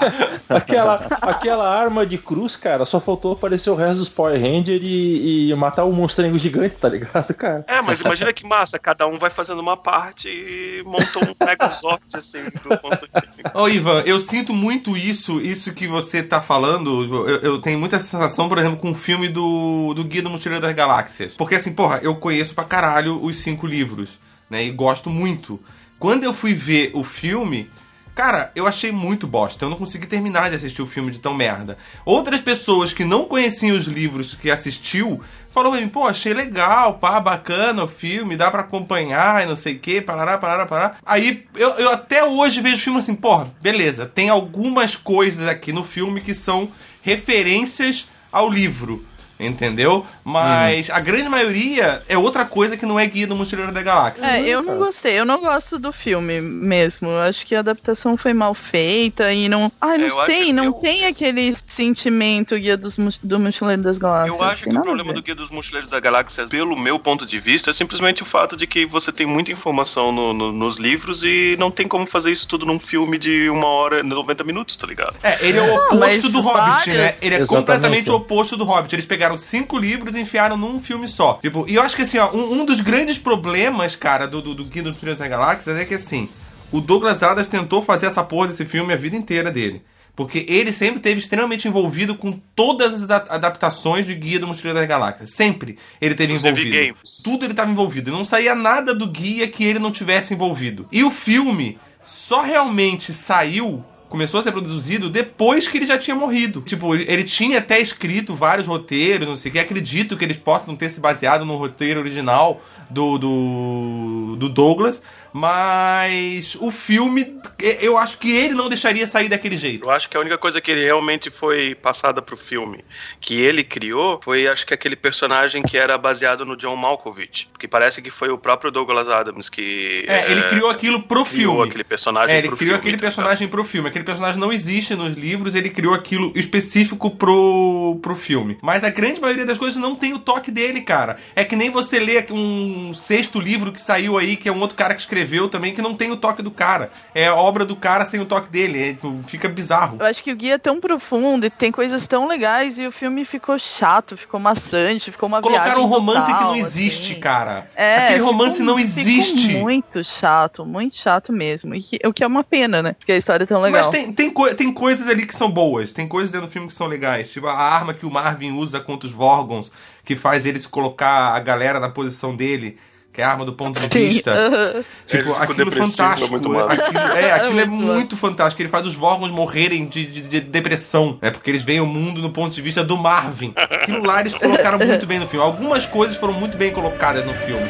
Aquela, aquela arma de cruz, cara, só faltou aparecer o resto dos Power Ranger e, e matar o monstrengo gigante, tá ligado, cara? É, mas imagina que massa, cada um vai fazendo uma parte e montou um Megazord, assim, do Constantine. Ô, Ivan, eu sinto muito isso, isso que você tá falando. Eu, eu tenho muita sensação, por exemplo, com o filme do, do Guia do Mochileiro das Galáxias. Porque, assim, porra, eu conheço pra caralho os cinco livros, né? E gosto muito. Quando eu fui ver o filme. Cara, eu achei muito bosta. Eu não consegui terminar de assistir o filme de tão merda. Outras pessoas que não conheciam os livros que assistiu falou pra mim, pô, achei legal, pá, bacana o filme, dá pra acompanhar e não sei o que, parará, parará, parará. Aí eu, eu até hoje vejo o filme assim, porra, beleza, tem algumas coisas aqui no filme que são referências ao livro. Entendeu? Mas a grande maioria é outra coisa que não é Guia do Mochileiro da Galáxia. É, eu não gostei, eu não gosto do filme mesmo. Eu acho que a adaptação foi mal feita e não. Ai, não É, eu sei, não eu- tem aquele sentimento guia dos, do Mochileiro das Galáxias. Eu acho que o problema do Guia dos Mochileiros da Galáxia, pelo meu ponto de vista, é simplesmente o fato de que você tem muita informação no- no- nos livros e não tem como fazer isso tudo num filme de uma hora e 90 minutos, tá ligado? É, ele é o oposto do Hobbit, vários- né? Ele é Exatamente. completamente o oposto do Hobbit. Eles pegaram cinco livros e enfiaram num filme só. Tipo, e eu acho que assim, ó, um, um dos grandes problemas, cara, do, do, do Guia dos Mochileiros da Galáxia é que assim, o Douglas Adams tentou fazer essa porra desse filme a vida inteira dele. Porque ele sempre esteve extremamente envolvido com todas as ada- adaptações de Guia do Mochileiro das Galáxias. Sempre ele esteve envolvido. games. Tudo ele estava envolvido. Não saía nada do guia que ele não tivesse envolvido. E o filme só realmente saiu. Começou a ser produzido depois que ele já tinha morrido. Tipo, ele- tinha até escrito vários roteiros, não sei o que. Acredito que eles possam ter se baseado no roteiro original do, do, do Douglas. Mas o filme, eu acho que ele não deixaria sair daquele jeito. Eu acho que a única coisa que ele realmente foi passada pro filme, que ele criou, foi acho que aquele personagem que era baseado no John Malkovich. Porque parece que foi o próprio Douglas Adams que. É, ele criou aquilo pro criou filme. aquele personagem É, ele pro criou filme, aquele tá personagem pro filme. Aquele personagem não existe nos livros, ele criou aquilo específico pro, pro filme. Mas a grande maioria das coisas não tem o toque dele, cara. É que nem você lê um sexto livro que saiu aí, que é um outro cara que escreveu também, que não tem o toque do cara. É obra do cara sem o toque dele. É, tipo, fica bizarro. Eu acho que o guia é tão profundo e tem coisas tão legais e o filme ficou chato, ficou maçante, ficou uma Colocaram viagem um romance que total, não existe, assim. cara. É, Aquele ficou- romance não existe. Ficou muito chato, muito chato mesmo. E que- o que é uma pena, né? Porque a história é tão legal. Mas tem, tem, coi- tem coisas ali que são boas, tem coisas dentro do filme que são legais. Tipo, a arma que o Marvin usa contra os Vorgons, que faz eles colocar a galera na posição dele, que é a arma do ponto de vista. Tipo, aquilo fantástico. é muito aquilo, é, aquilo é Muito muito fantástico. Ele faz os Vorgons morrerem de, de- de depressão, né? Porque eles veem o mundo no ponto de vista do Marvin. Aquilo lá eles colocaram muito bem no filme. Algumas coisas foram muito bem colocadas no filme.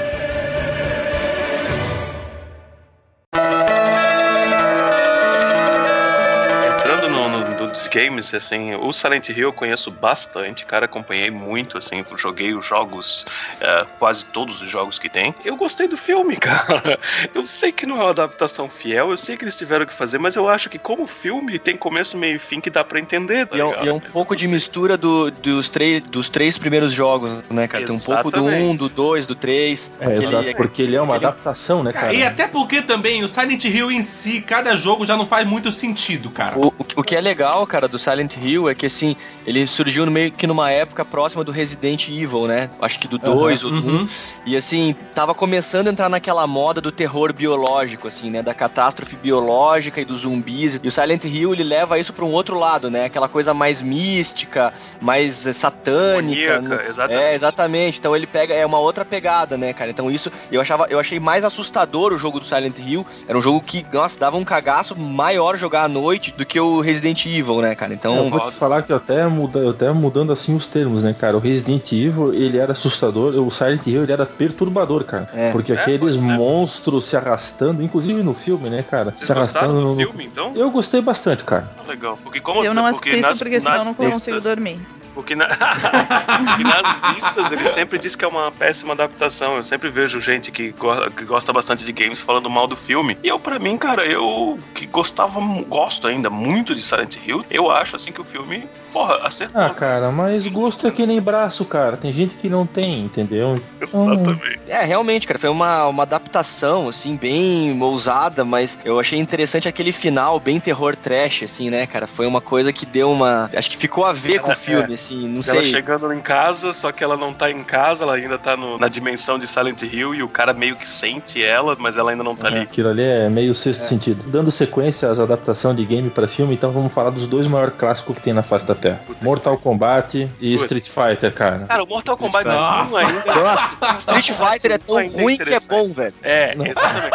Games, assim, o Silent Hill eu conheço bastante, cara, acompanhei muito, assim, joguei os jogos, eh, quase todos os jogos que tem. Eu gostei do filme, cara. Eu sei que não é uma adaptação fiel, eu sei que eles tiveram que fazer, mas eu acho que como filme tem começo, meio e fim que dá pra entender, tá E é, um- ligado? e é um Mas pouco eu de mistura do- dos, três, dos três primeiros jogos, né, cara? Tem um pouco do um, Exatamente. do dois, do três. É, exato, porque ele é uma aquele- adaptação, né, cara? E até porque também o Silent Hill em si, cada jogo já não faz muito sentido, cara. O, o o que é legal, cara, cara, do Silent Hill é que, assim, ele surgiu no meio que numa época próxima do Resident Evil, né? Acho que do 2 ou do 1. Uhum. E, assim, tava começando a entrar naquela moda do terror biológico, assim, né? Da catástrofe biológica e dos zumbis. E o Silent Hill, ele leva isso pra um outro lado, né? Aquela coisa mais mística, mais eh, satânica. Maníaca, né? exatamente. É, exatamente. Então ele pega, é uma outra pegada, né, cara? Então isso, eu achava, eu achei mais assustador o jogo do Silent Hill. Era um jogo que, nossa, dava um cagaço maior jogar à noite do que o Resident Evil, né, cara? eu Então, vou te falar que eu até, muda, eu até mudando assim os termos, né, cara? O Resident Evil, ele era assustador, o Silent Hill, ele era perturbador, cara. É. Porque É, aqueles ser. monstros se arrastando, inclusive no filme, né, cara? Vocês se arrastando do no... filme, então? Eu gostei bastante, cara. Legal. Porque como Eu não porque assisto nas, porque senão eu não consigo listas- dormir. Porque, na... porque nas listas ele sempre diz que é uma péssima adaptação. Eu sempre vejo gente que, go- que gosta bastante de games falando mal do filme. E eu, pra mim, cara, eu que gostava, gosto ainda muito de Silent Hill, eu acho assim que o filme, porra, acertou. Ah, cara, mas gosto é que nem braço, cara. Tem gente que não tem, entendeu? Exatamente. é, realmente, cara, foi uma, uma adaptação, assim, bem ousada, mas eu achei interessante aquele final, bem terror trash, assim, né, cara? Foi uma coisa que deu uma. Acho que ficou a ver com o É, filme, assim, não Ela sei. chegando em casa, só que ela não tá em casa, ela ainda tá no- na dimensão de Silent Hill e o cara meio que sente ela, mas ela ainda não tá ali. Aquilo ali é meio sexto sentido. Dando sequência às adaptações de game pra filme, então vamos falar dos dois maiores clássicos que tem na face da Terra: Puta Mortal Kombat e Puta. Street Fighter, cara. Cara, o Mortal Kombat Nossa. 1 ainda. Nossa, Street Fighter é tão é ruim que é bom, velho. É, Não. exatamente.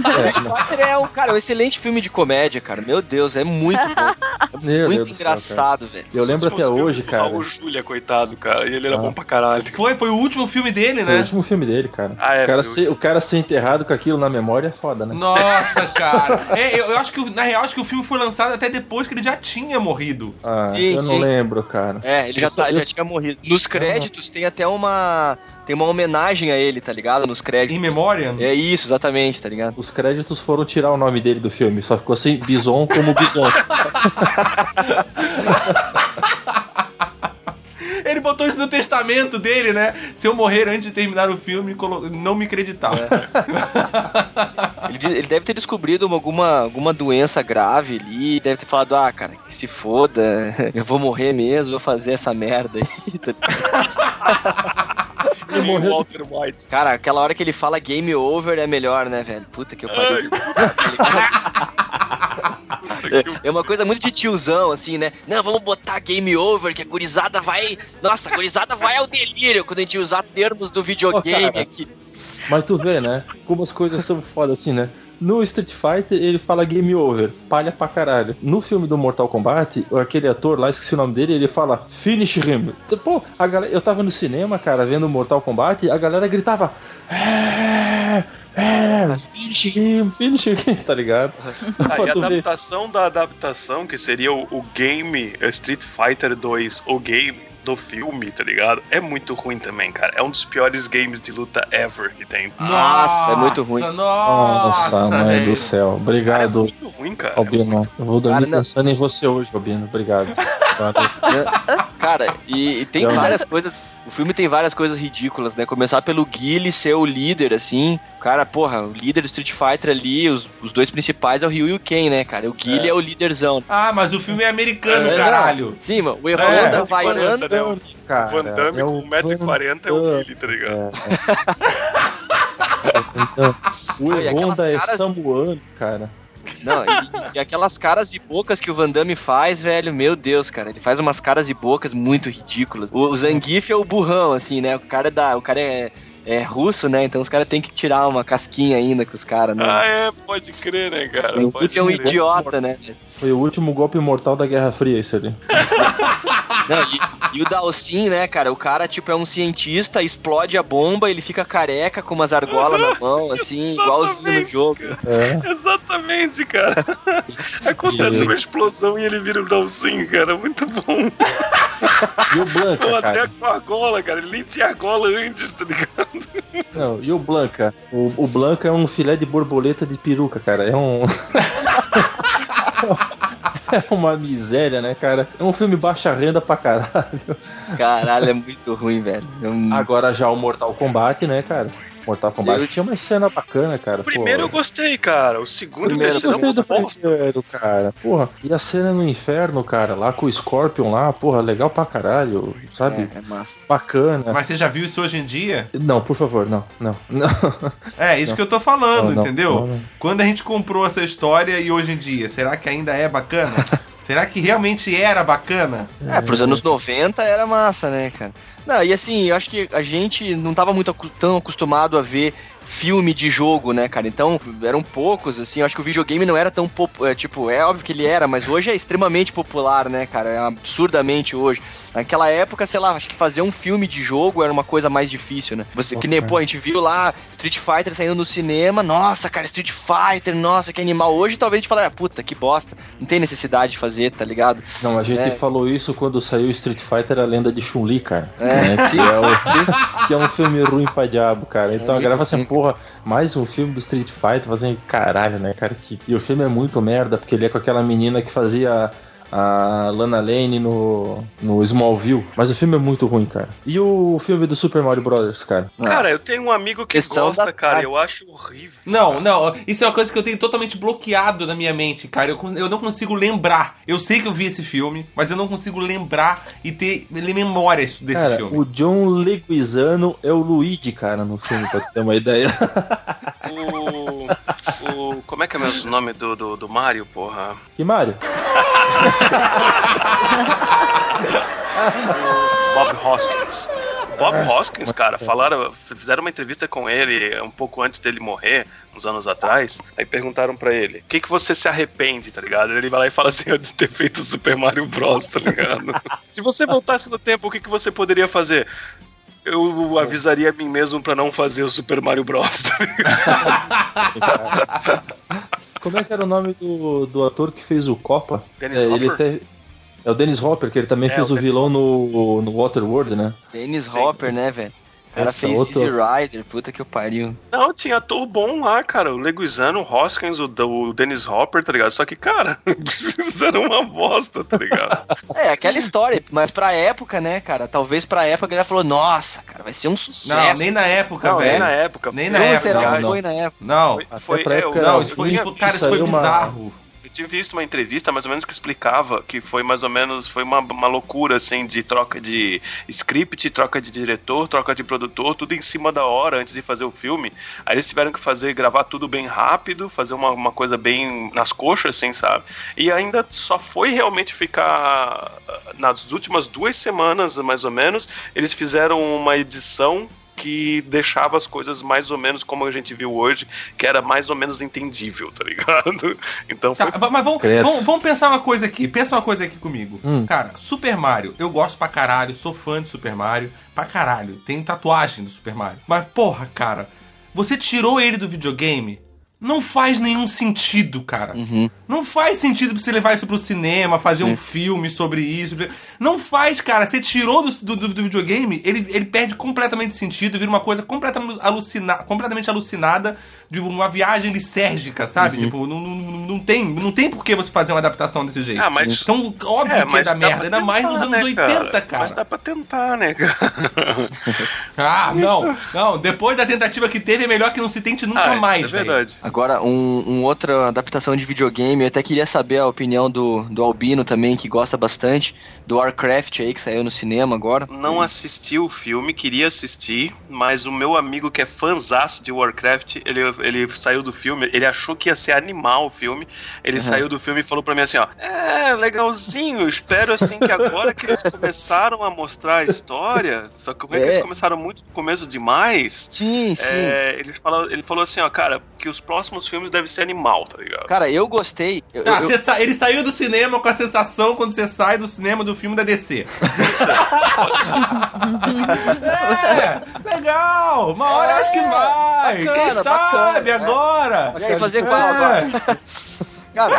Street Fighter é um, cara, um excelente filme de comédia, cara. Meu Deus, é muito bom. Meu muito Deus do céu, cara. engraçado, velho. Eu lembro Os até hoje, cara. Raul Júlia, coitado, cara. E ele era Ah. bom pra caralho. Foi, foi o último filme dele, Foi o né? último filme dele, cara. Ah, é, o, cara o ser, o cara ser enterrado com aquilo na memória é foda, né? Nossa, cara. É, eu, eu acho que, o- na real, acho que o filme foi lançado até depois que ele já tinha morrido. Ah, Sim, eu sim. não lembro, cara. É, ele já, Eu tá, eu- já tinha morrido. Nos créditos tem até uma. Tem uma homenagem a ele, tá ligado? Nos créditos. Em memória? É isso, exatamente, tá ligado? Os créditos foram tirar o nome dele do filme, só ficou assim, Bison como Bison. Ele botou isso no testamento dele, né? Se eu morrer antes de terminar o filme, colo- não me acreditar. Ele, diz- ele deve ter descobrido uma- alguma, alguma doença grave ali, deve ter falado, ah, cara, que se foda, eu vou morrer mesmo, vou fazer essa merda aí. Ele morreu. Walter White. Cara, aquela hora que ele fala game over é melhor, né, velho? Puta que eu pariu. É uma coisa muito de tiozão, assim, né? Não, vamos botar game over, que a gurizada vai. Nossa, a gurizada vai ao delírio quando a gente usar termos do videogame cara. aqui. Mas tu vê, né? Como as coisas são foda assim, né? No Street Fighter, ele fala game over, palha pra caralho. No filme do Mortal Kombat, aquele ator lá, esqueci o nome dele, ele fala finish him. Pô, a galera, eu tava no cinema, cara, vendo Mortal Kombat, a galera gritava. É, é, finish him, finish him, tá ligado? Ah, e a adaptação da adaptação, que seria o, o game Street Fighter 2, o game do filme, tá ligado? É muito ruim também, cara. É um dos piores games de luta ever que tem. Nossa, é muito ruim. Nossa, Nossa, mãe velho. do céu. É Obrigado, muito ruim, cara. Albino. Eu vou dormir Cara, não. pensando em você hoje, Albino. Obrigado. Cara, e, e tem várias coisas. O filme tem várias coisas ridículas, né? Começar pelo Guile ser o líder, assim. Cara, porra, o líder do Street Fighter ali, os, os dois principais é o Ryu e o Ken, né, cara? O Guile é, o líderzão. Ah, mas o filme é americano, É, caralho. Sim, mano, o É, Errolanda é, vaiando. né? O Cara, Van Damme é com o 1,40m é o Billy, tá ligado? Então, o é caras- samuano, cara. Não, e, e aquelas caras e bocas que o Van Damme faz, velho, meu Deus, cara. Ele faz umas caras e bocas muito ridículas. O, o Zangief é o burrão, assim, né? O cara, é da, o cara é, é russo, né? Então os caras têm que tirar uma casquinha ainda com os caras, né? Ah, é, pode crer, né, cara? o é um idiota, né? Foi o último golpe mortal da Guerra Fria, isso ali. Não, e, e o Dalsin, né, cara? O cara, tipo, é um cientista, explode a bomba, ele fica careca com umas argolas na mão, assim, igualzinho no jogo. É. Exatamente, cara. Acontece E- uma explosão e ele vira o Dalsin, cara. Muito bom. E o Blanca, Ou até cara. com a argola, cara. Ele nem tinha argola antes, tá ligado? Não, e o Blanca? O, o Blanca é um filé de borboleta de peruca, cara. É um. é uma miséria, né, cara? É um filme baixa renda pra caralho. Caralho, é muito ruim, velho. É um- Agora já o Mortal Kombat, né, cara? Mortal Kombat Eu- tinha uma cena bacana, cara. O primeiro eu pô. gostei, cara. O segundo o Primeiro Eu é gostei do primeiro, cara. Porra, e a cena no inferno, cara, lá com o Scorpion lá, porra, legal pra caralho, sabe? É, é massa. Bacana. Mas você já viu isso hoje em dia? Não, por favor, não, não. não. É, isso que eu tô falando, Não, não, entendeu? não, não. Quando a gente comprou essa história e hoje em dia, será que ainda é bacana? será que realmente era bacana? É, pros anos 90 era massa, né, cara? Não, e assim, eu acho que a gente não tava muito tão acostumado a ver filme de jogo, né, cara? Então, eram poucos, assim, eu acho que o videogame não era tão popular, tipo, é óbvio que ele era, mas hoje é extremamente popular, né, cara? É absurdamente hoje. Naquela época, sei lá, acho que fazer um filme de jogo era uma coisa mais difícil, né? Você, que nem, pô, a gente viu lá Street Fighter saindo no cinema, nossa, cara, Street Fighter, nossa, que animal. Hoje talvez a gente ah, puta, que bosta, não tem necessidade de fazer, tá ligado? Não, a gente É. falou isso quando saiu Street Fighter, a lenda de Chun-Li, cara. É, Né? sim. Que, é o- que é um filme ruim pra diabo, cara. Então a muito galera fala assim, porra, mais um filme do Street Fighter, fazendo caralho, né, cara? Que... E o filme é muito merda, porque ele é com aquela menina que fazia a Lana Lane no, no Smallville. Mas o filme é muito ruim, cara. E o filme do Super Mario Bros, cara? Cara, eu tenho um amigo que Questão gosta, da cara. Eu acho horrível. Não, não, isso é uma coisa que eu tenho totalmente bloqueado na minha mente, cara. Eu, eu não consigo lembrar. Eu sei que eu vi esse filme, mas eu não consigo lembrar e ter memórias desse Cara, filme. o John Leguizano é o Luigi, cara, no filme, pra ter uma ideia. O. o como é que é mesmo o nome do, do, do Mario, porra? Que Mario? Bob Hoskins. Bob Hoskins, cara, falaram, fizeram uma entrevista com ele um pouco antes dele morrer, uns anos atrás. Aí perguntaram pra ele: o que, que você se arrepende, tá ligado? Ele vai lá e fala assim: de ter feito o Super Mario Bros, tá ligado? se você voltasse no tempo, o que, que você poderia fazer? Eu avisaria a mim mesmo pra não fazer o Super Mario Bros. Como é que era o nome do, do ator que fez o Copa? Dennis é, ele Hopper? te- é o Dennis Hopper, que ele também É, fez o o vilão no, no Waterworld, né? Dennis Sim. Hopper, né, velho? O cara Essa fez outra- Easy Rider, puta que eu pariu. Não, tinha ator bom lá, cara. O Leguizano, o Hoskins, o, o Dennis Hopper, tá ligado? Só que, cara, fizeram uma bosta, tá ligado? É, aquela história, mas pra época, né, cara? Talvez pra época ele falou, nossa, cara, vai ser um sucesso. Não, nem na época, Não, nem velho. na época. Nem na Como época, será que não. foi na época? Não, Foi, Até foi, pra é, época não, era isso foi, cara, isso foi uma- bizarro. Tinha visto uma entrevista mais ou menos que explicava que foi mais ou menos, foi uma, uma loucura, assim, de troca de script, troca de diretor, troca de produtor, tudo em cima da hora antes de fazer o filme. Aí eles tiveram que fazer, gravar tudo bem rápido, fazer uma, uma coisa bem nas coxas, assim, sabe? E ainda só foi realmente ficar nas últimas duas semanas, mais ou menos, eles fizeram uma edição que deixava as coisas mais ou menos como a gente viu hoje, que era mais ou menos entendível, tá ligado? Então Tá, foi va- mas vamos, vamos, vamos pensar uma coisa aqui. Pensa uma coisa aqui comigo. Hum. Cara, Super Mario, eu gosto pra caralho, sou fã de Super Mario, pra caralho. Tenho tatuagem do Super Mario. Mas, porra, cara, você tirou ele do videogame? Não faz nenhum sentido, cara. Uhum. Não faz sentido você levar isso pro cinema, fazer um filme sobre isso. Não faz, cara. Você tirou do, do, do videogame, ele, ele perde completamente sentido, vira uma coisa completamente, alucina, completamente alucinada de uma viagem lisérgica, sabe? Tipo, não, não, não tem, não tem por que você fazer uma adaptação desse jeito. Ah, mas- Então, óbvio É, que é da dá merda, ainda mais nos tentar, anos né, 80, cara. Mas dá pra tentar, né, cara? Ah, não, não. Depois da tentativa que teve, é melhor que não se tente nunca Ah, mais, É verdade. Agora, um, um outra adaptação de videogame, eu até queria saber a opinião do, do Albino também, que gosta bastante, do Warcraft aí, que saiu no cinema agora. Não assisti o filme, queria assistir, mas o meu amigo que é fãzaço de Warcraft, ele, ele saiu do filme, ele achou que ia ser animal o filme, ele Uhum. saiu do filme e falou pra mim assim, ó, é, legalzinho, espero assim que agora que eles começaram a mostrar a história, só que como é que É. eles começaram muito no começo demais, Sim, sim. é, ele, falou, ele falou assim, ó, cara, que os próximos filmes devem ser animal, tá ligado? Cara, eu gostei. Eu, Tá, eu- sa- ele saiu do cinema com a sensação quando você sai do cinema do filme da DC. é, legal! Uma hora É, acho que vai! bacana, Quem sabe bacana, é. agora? E aí, fazer qual É. agora? Cara.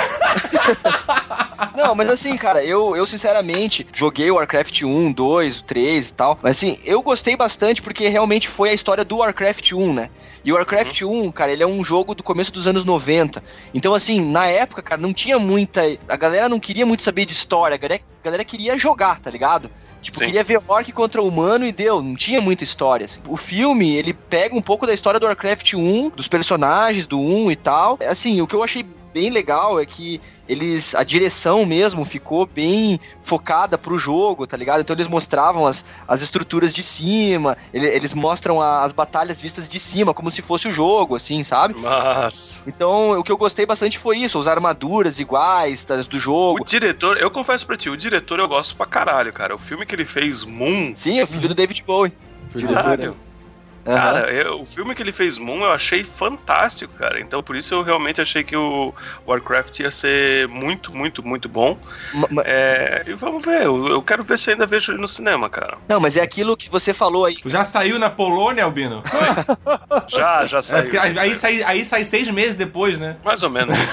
Não, mas assim, cara, eu, eu sinceramente joguei o Warcraft 1, 2, 3 e tal. Mas assim, eu gostei bastante porque realmente foi a história do Warcraft 1, né? E o Warcraft 1, cara, ele é um jogo do começo dos anos 90. Então, assim, na época, cara, não tinha muita. A galera não queria muito saber de história, a galera, a galera queria jogar, tá ligado? Tipo, Sim. queria ver orc contra humano e deu, não tinha muita história. assim. O filme, ele pega um pouco da história do Warcraft 1, dos personagens do 1 e tal. Assim, o que eu achei bem legal é que eles a direção mesmo ficou bem focada pro jogo, tá ligado? Então eles mostravam as, as estruturas de cima, ele- eles mostram a- as batalhas vistas de cima, como se fosse o jogo, assim, sabe? Mas. Então, o que eu gostei bastante foi isso, as armaduras iguais das do O jogo. diretor, eu confesso pra ti, o diretor eu gosto pra caralho, cara. O filme que ele fez, Moon. Sim, é o filho do David Bowie. Caralho. Aham. Cara, eu- o filme que ele fez, Moon, eu achei fantástico, cara. Então por isso eu realmente achei que o Warcraft ia ser muito, muito, muito bom. Ma- ma- É, e vamos ver, eu, eu quero ver se ainda vejo ele no cinema, cara. Não, mas é aquilo que você falou aí. Já saiu na Polônia, Albino? Já, já É, saiu. porque aí, aí sai, aí sai seis meses depois, né? Mais ou menos.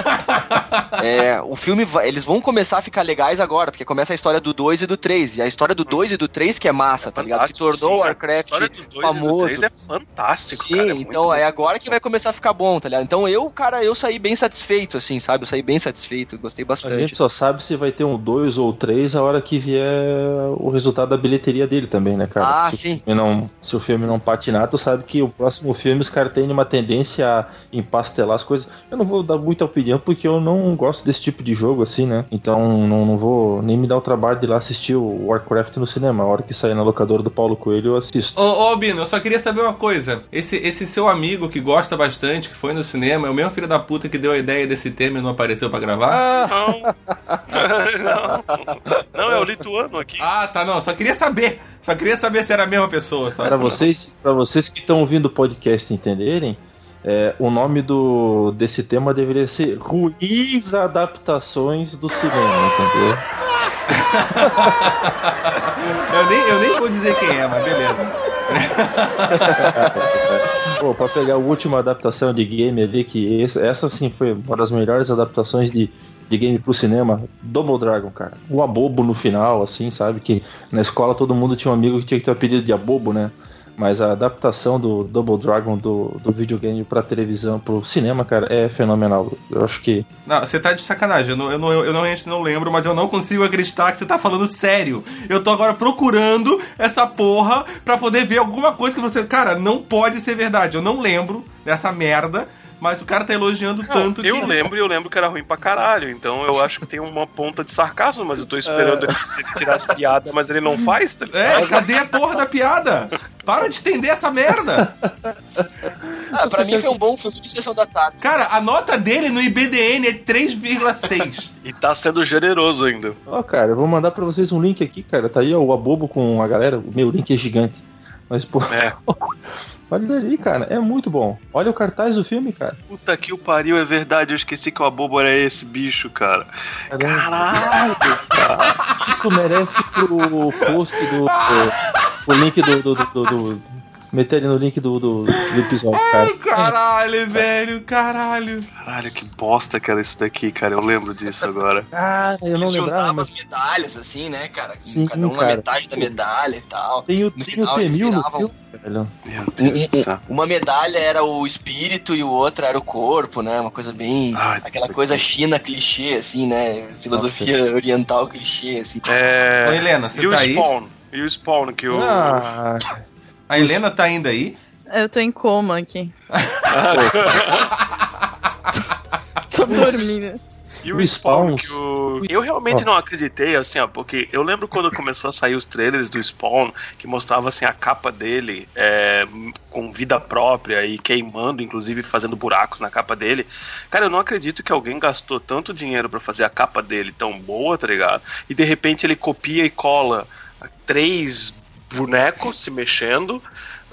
É, o filme, vai- eles vão começar a ficar legais agora, porque começa a história do 2 e do 3. E a história do 2 e do 3 que é massa, tá ligado? Que tornou o sim, A Warcraft história do 2 e do famoso. 3 é fantástico, Sim, cara. então é agora que vai começar a ficar bom, tá ligado? Então eu, cara, eu saí bem satisfeito, assim, sabe? Eu saí bem satisfeito, gostei A bastante. gente só sabe se vai ter um 2 ou 3 a hora que vier o resultado da bilheteria dele também, né, cara? Ah, se sim. O filme não, se o filme não patinar, tu sabe que o próximo filme os caras têm uma tendência a empastelar as coisas. Eu não vou dar muita opinião porque eu não gosto desse tipo de jogo assim, né? Então não, não vou nem me dar o trabalho de ir lá assistir o Warcraft no cinema. A hora que sair na locadora do Paulo Coelho eu assisto. Ô, ô Albino, eu só queria saber uma coisa. Esse, esse seu amigo que gosta bastante, que foi no cinema, é o mesmo filho da puta que deu a ideia desse tema e não apareceu pra gravar? Não. não. Não, é o lituano aqui. Ah, tá, não. Só queria saber. Só queria saber se era a mesma pessoa? Para vocês, para vocês que estão ouvindo o podcast entenderem, é, o nome do, desse tema deveria ser Ruins Adaptações do Cinema, entendeu? Eu nem, eu nem vou dizer quem é, mas beleza. Pô, pra pegar a última adaptação de game ali, que esse- essa sim foi uma das melhores adaptações de, de game pro cinema, Double Dragon, cara. O Abobo no final, assim, sabe? Que na escola todo mundo tinha um amigo que tinha que ter o apelido de Abobo, né? Mas a adaptação do Double Dragon do, do videogame pra televisão, pro cinema, cara, é fenomenal. Eu acho que Não, você tá de sacanagem. Eu, não, eu, não, eu não, realmente não lembro, mas eu não consigo acreditar que você tá falando sério. Eu tô agora procurando essa porra pra poder ver alguma coisa que você. Cara, não pode ser verdade. Eu não lembro dessa merda, mas o cara tá elogiando tanto eu que. lembro e eu lembro que era ruim pra caralho. Então eu acho que tem uma ponta de sarcasmo, mas eu tô esperando ele tirar as piadas, mas ele não faz, tá ligado? É, cadê a porra da piada? Para de estender essa merda! Ah, pra mim foi um bom filme de sessão da tarde. Cara, a nota dele no IBDN é 3,6. E tá sendo generoso ainda. Ó, cara, eu vou mandar pra vocês um link aqui, cara. Tá aí ó, o Abobo com a galera. O meu link é gigante. Mas, pô, É. olha ali, cara. É muito bom. Olha o cartaz do filme, cara. Puta que o pariu, é verdade. Eu esqueci que o abobo era esse bicho, cara. Caralho, cara. Isso merece pro post do. do- o link do, do, do- do- meter ele no link do, do, do episódio, cara. Caralho, velho, caralho. Caralho, que bosta que era isso daqui, cara. Eu lembro disso agora. Ah, eu não Eles lembrava, juntavam mas as medalhas, assim, né, cara? Sim, Cada uma cara. metade da medalha e tal. tem o, No tem o final eles T-1000 no viravam- velho. Meu Deus do céu. Uma medalha era o espírito e o outro era o corpo, né? Uma coisa bem. Ai, aquela puta coisa que- china clichê, assim, né? Filosofia oriental clichê, assim. É... Ô, Helena, você e o tá aí? Spawn? E o Spawn, que o... Ah, A Helena tá ainda aí? Eu tô em coma aqui. tô dormindo. E o Spawn, que o... Eu realmente não acreditei, assim, ó, porque eu lembro quando começou a sair os trailers do Spawn, que mostrava, assim, a capa dele é, com vida própria e queimando, inclusive fazendo buracos na capa dele. Cara, eu não acredito que alguém gastou tanto dinheiro pra fazer a capa dele tão boa, tá ligado? E de repente ele copia e cola três bonecos se mexendo,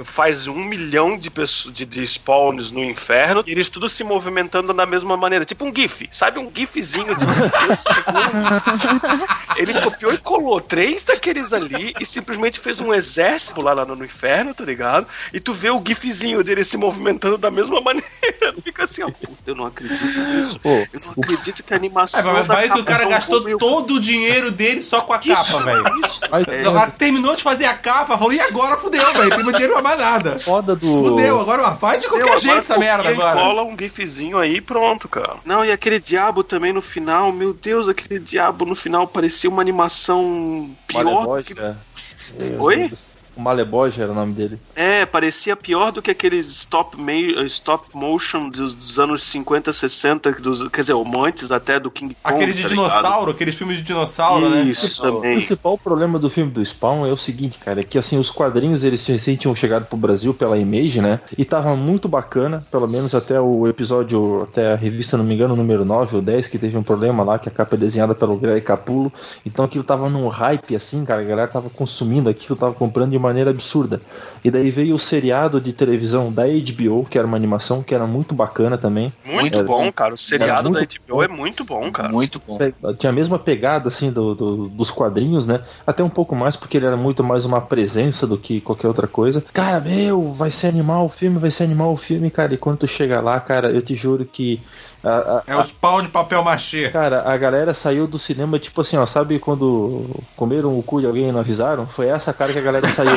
faz um milhão de, pessoas, de, de spawns no inferno e eles tudo se movimentando da mesma maneira. Tipo um GIF. Sabe um GIFzinho de 10 segundos? Ele copiou e colou três daqueles ali e simplesmente fez um exército lá, lá no inferno, tá ligado? E tu vê o GIFzinho dele se movimentando da mesma maneira. Fica assim, ó, puta, eu não acredito nisso. Pô, Eu não acredito que a animação. É, mas da vai que o cara gastou como eu- todo o dinheiro dele só com a capa, velho. Terminou de fazer a capa, falou, e agora fudeu, velho. Tem meu dinheiro pra mais nada. foda do. Fudeu, agora faz de Meu, qualquer jeito agora essa merda agora. cola um gifzinho aí e pronto, cara. Não, e aquele diabo também no final, meu Deus, aquele diabo no final parecia uma animação pior que... é. Meu Oi? O Maleboge era o nome dele. É, parecia pior do que aqueles stop, ma- stop motion dos, dos anos 50, 60, dos, quer dizer, antes até do King Kong. Aqueles de tá ligado? dinossauro, aqueles filmes de dinossauro, né? Isso O também. principal problema do filme do Spawn é o seguinte, cara, é que assim, os quadrinhos eles recém tinham chegado pro Brasil pela Image, né? E tava muito bacana, pelo menos até o episódio, até a revista, não me engano, número 9 ou 10, que teve um problema lá, que a capa é desenhada pelo Greg Capulo. Então aquilo tava num hype assim, cara, a galera tava consumindo aquilo, tava comprando de maneira absurda. E daí veio o seriado de televisão da HBO, que era uma animação que era muito bacana também. Muito Era- bom, cara. O seriado da muito HBO é muito bom, cara. Muito bom. Tinha a mesma pegada assim do, do- dos quadrinhos, né? Até um pouco mais porque ele era muito mais uma presença do que qualquer outra coisa. Cara, meu, vai ser animal o filme, vai ser animal o filme, cara. E quando tu chega lá, cara, eu te juro que a, a- É os pau de papel machê. Cara, a galera saiu do cinema, tipo assim, ó, sabe quando comeram o cu de alguém e não avisaram? Foi essa cara que a galera saiu.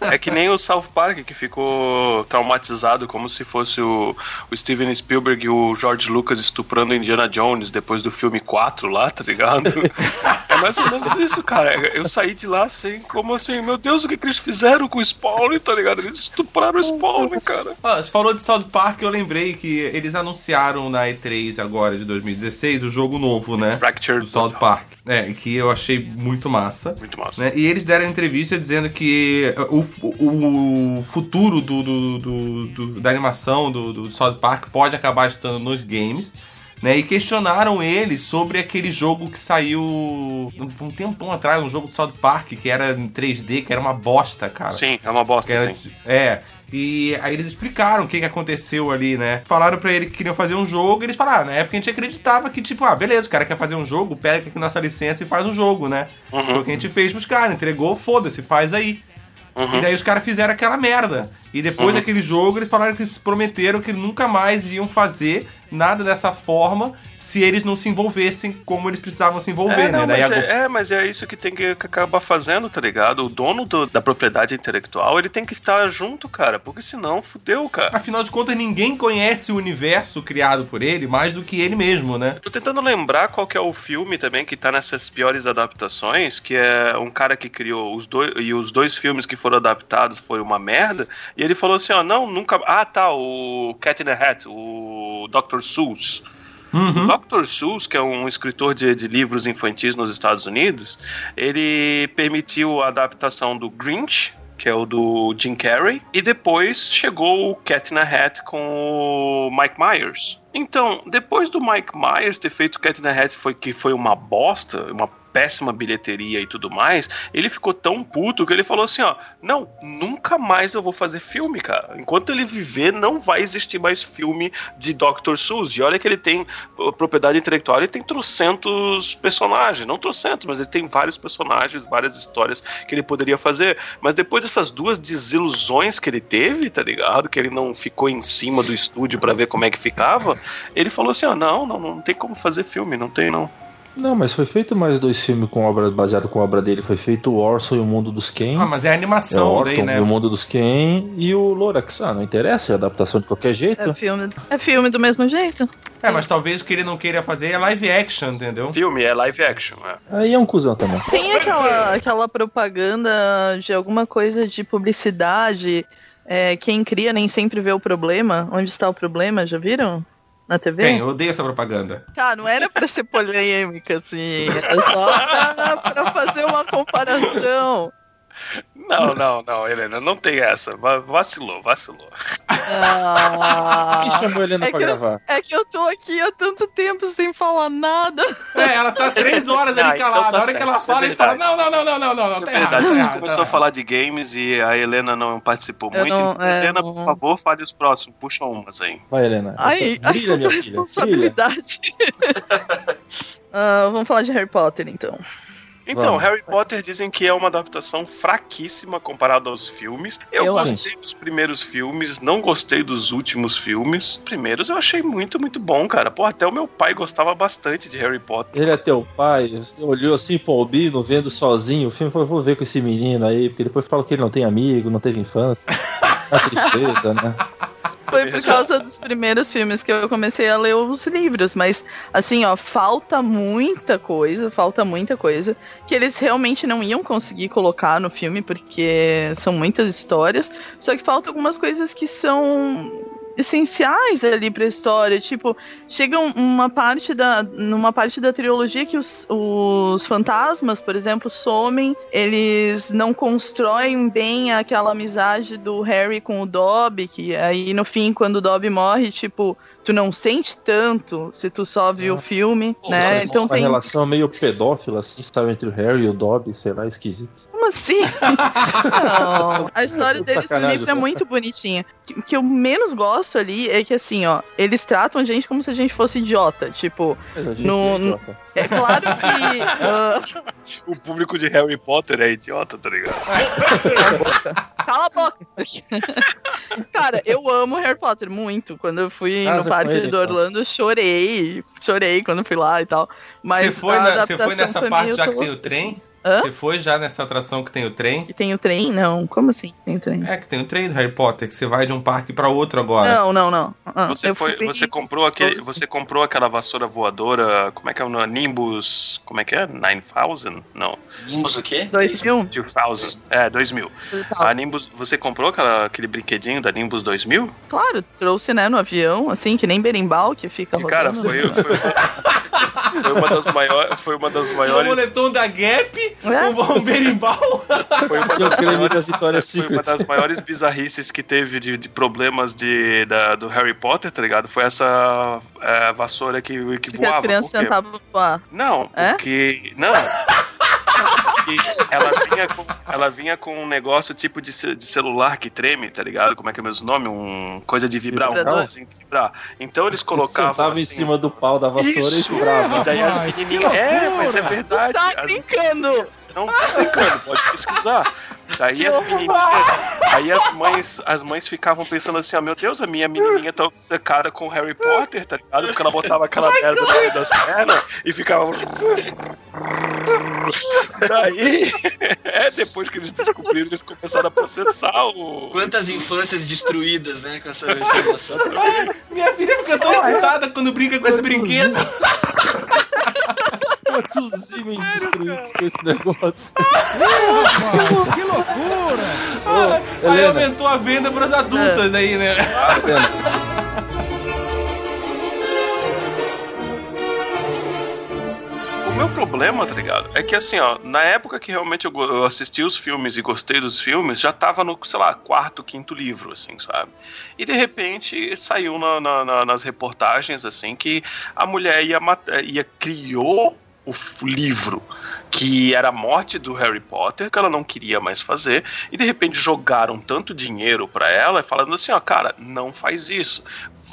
É que nem o South Park, que ficou traumatizado como se fosse o, o Steven Spielberg e o George Lucas estuprando Indiana Jones depois do filme 4 lá, tá ligado? É mais ou menos isso, cara. Eu saí de lá assim, como assim, meu Deus, o que, que eles fizeram com o Spawn, tá ligado? Eles estupraram o Spawn, cara. Ah, você falou de South Park, eu lembrei que eles anunciaram na E3 agora de 2016 o jogo novo, né? Fractured Do South Park. É, que eu achei muito massa. Muito massa. né? E eles deram entrevista dizendo que o, o- o futuro do, do- do- do- da animação do, do South Park pode acabar estando nos games. Né, e questionaram ele sobre aquele jogo que saiu um tempão atrás, um jogo do South Park que era em 3D, que era uma bosta, cara. Sim, é uma bosta, era- sim. É. E aí eles explicaram o que, que aconteceu ali, né? Falaram pra ele que queriam fazer um jogo, e eles falaram, ah, na época a gente acreditava que, tipo, ah, beleza, o cara quer fazer um jogo, pega aqui nossa licença e faz um jogo, né? Uhum. Foi o que a gente fez pros caras, entregou, foda-se, faz aí. Uhum. E daí os caras fizeram aquela merda. E depois daquele jogo, eles falaram que eles prometeram que nunca mais iam fazer nada dessa forma se eles não se envolvessem como eles precisavam se envolver, É, né? não, mas, é, é, mas é isso que tem que acabar fazendo, tá ligado? O dono do- da propriedade intelectual, ele tem que estar junto, cara, porque senão fudeu, cara. Afinal de contas, ninguém conhece o universo criado por ele mais do que ele mesmo, né? Tô tentando lembrar qual que é o filme também que tá nessas piores adaptações, que é um cara que criou os dois e os dois filmes que foram adaptados foi uma merda, e ele falou assim, ó, não, nunca, ah, tá, o Cat in the Hat, o Dr. Seuss. Uhum. O Dr. Seuss, que é um escritor de, de livros infantis nos Estados Unidos, ele permitiu a adaptação do Grinch, que é o do Jim Carrey, e depois chegou o Cat in a Hat com o Mike Myers. Então, depois do Mike Myers ter feito Cat in a Hat, foi, que foi uma bosta, uma péssima bilheteria e tudo mais, ele ficou tão puto que ele falou assim, ó, não, nunca mais eu vou fazer filme, cara. Enquanto ele viver, não vai existir mais filme de Dr. Seuss. E olha que ele tem uh, propriedade intelectual, ele tem trocentos personagens, não trocentos, mas ele tem vários personagens, várias histórias que ele poderia fazer. Mas depois dessas duas desilusões que ele teve, tá ligado? Que ele não ficou em cima do estúdio pra ver como é que ficava, ele falou assim, ó, não, não, não tem como fazer filme, não tem não. Não, mas foi feito mais dois filmes com obra baseado com a obra dele. Foi feito o Orson e o Mundo dos Ken. Ah, mas é a é o animação Orton daí, né? e o Mundo dos Ken e o Lorax. Ah, não interessa, é adaptação de qualquer jeito. É filme, é filme do mesmo jeito. É, mas talvez o que ele não queira fazer é live action, entendeu? Filme é live action, é. Aí é um cuzão também. Tem aquela, aquela propaganda de alguma coisa de publicidade. é, quem cria nem sempre vê o problema. Onde está o problema? Já viram? Na TV? Tem, eu odeio essa propaganda. Tá, não era pra ser polêmica, assim. Era só pra, pra fazer uma comparação. Não, não, não, Helena, não tem essa. Va- Vacilou, vacilou. Ah, Quem chamou a Helena é, pra que eu, gravar? é que eu tô aqui há tanto tempo sem falar nada. É, ela tá três horas Ah, ali então calada. tá a hora que certo, ela isso é fala, ele fala: verdade. Não, não, não, não, não, não, não, Isso tá é errado. verdade. Tá A gente errado, começou tá a falar de games e a Helena não participou Eu muito. não- Então, é, Helena, não- por favor, fale os próximos. Puxa umas aí. Vai, Helena. Ai, ai, brilha, minha quanta filha. Brilha. responsabilidade. Ah, vamos falar de Harry Potter, então. Então, Vamos. Harry Potter dizem que é uma adaptação fraquíssima comparada aos filmes. Eu, Eu gostei dos primeiros filmes, não gostei dos últimos filmes. Primeiros eu achei muito, muito bom, cara. Pô, até o meu pai gostava bastante de Harry Potter. Ele é teu pai, você olhou assim pro Albino, vendo sozinho o filme, falou, vou ver com esse menino aí, porque depois fala que ele não tem amigo, não teve infância. É uma tristeza, né? Foi por causa dos primeiros filmes que eu comecei a ler os livros, mas assim, ó, falta muita coisa, falta muita coisa que eles realmente não iam conseguir colocar no filme porque são muitas histórias, só que falta algumas coisas que são essenciais ali pra história, tipo, chega um- uma parte da numa parte da trilogia que os, os fantasmas, por exemplo, somem, eles não constroem bem aquela amizade do Harry com o Dobby, que aí no fim quando o Dobby morre, tipo, tu não sente tanto se tu só viu o filme, né? Então uma tem relação meio pedófila, assim, sabe, entre o Harry e o Dobby, sei lá, esquisito. Como assim? Não. A história de deles no livro é muito bonitinha. O que eu menos gosto ali é que, assim, ó, eles tratam a gente como se a gente fosse idiota. Tipo, Mas a gente No- é idiota. é claro que. ah, O público de Harry Potter é idiota, tá ligado? cala a boca! Cara, eu amo Harry Potter muito. Quando eu fui Casa no parque ele, do então. Orlando, eu chorei. Chorei quando fui lá e tal. Mas Você foi, na- você foi nessa foi parte já que tem o trem? Hã? Você foi já nessa atração que tem o trem? Que tem o trem? Não. Como assim que tem o trem? É, que tem o trem do Harry Potter, que você vai de um parque pra outro agora. Não, não, não. Ah, Você, foi, você comprou aquele, você comprou aquela vassoura voadora, como é que é o nome? Nimbus, como é que é? 9000? Não, Nimbus o quê? 2000? 2000. É, 2000. A Nimbus, você comprou aquela, aquele brinquedinho da Nimbus 2000? Claro, trouxe, né, no avião, assim, que nem berimbau que fica E, cara, rodando. foi, foi, uma, foi uma das maiores, foi uma das O maiores, moletom da Gap, É? um, um berimbau. foi uma o das maiores, foi uma das maiores bizarrices que teve de, de problemas de, da, do Harry Potter, tá ligado? Foi essa é, vassoura que, que as voava. crianças por quê? tentavam voar. Não, É? porque. Não. Ela vinha, com, ela vinha com um negócio tipo de, de celular que treme, tá ligado? Como é que é o mesmo nome? Um coisa de vibrar, um Vibrador? negocinho de vibrar. Então eles colocavam. Sentava em assim, cima do pau da vassoura Isso! e brava. E daí as menininhas. É, mas é verdade. Tá as- brincando! não tô brincando, pode pesquisar. Daí as menininhas, aí as mães, as mães ficavam pensando assim, ó, meu Deus, a minha menininha tá obcecada com Harry Potter, tá ligado? Porque ela botava aquela merda dentro das pernas e ficava... Daí, é, depois que eles descobriram, eles começaram a processar o... Quantas infâncias destruídas, né, com essa informação. Minha filha fica tão excitada quando brinca com esse brinquedo. Quantos ímãs destruídos com esse negócio? que loucura! Aí Helena. aumentou a venda pras adultas daí, né? O meu problema, tá ligado? É que assim, ó, na época que realmente eu, eu assisti os filmes e gostei dos filmes, já tava no, sei lá, quarto, quinto livro, assim, sabe? E de repente saiu na- na- na- nas reportagens, assim, que a mulher ia, ia criou o livro que era a morte do Harry Potter, que ela não queria mais fazer, e de repente jogaram tanto dinheiro pra ela, falando assim, ó, cara, não faz isso.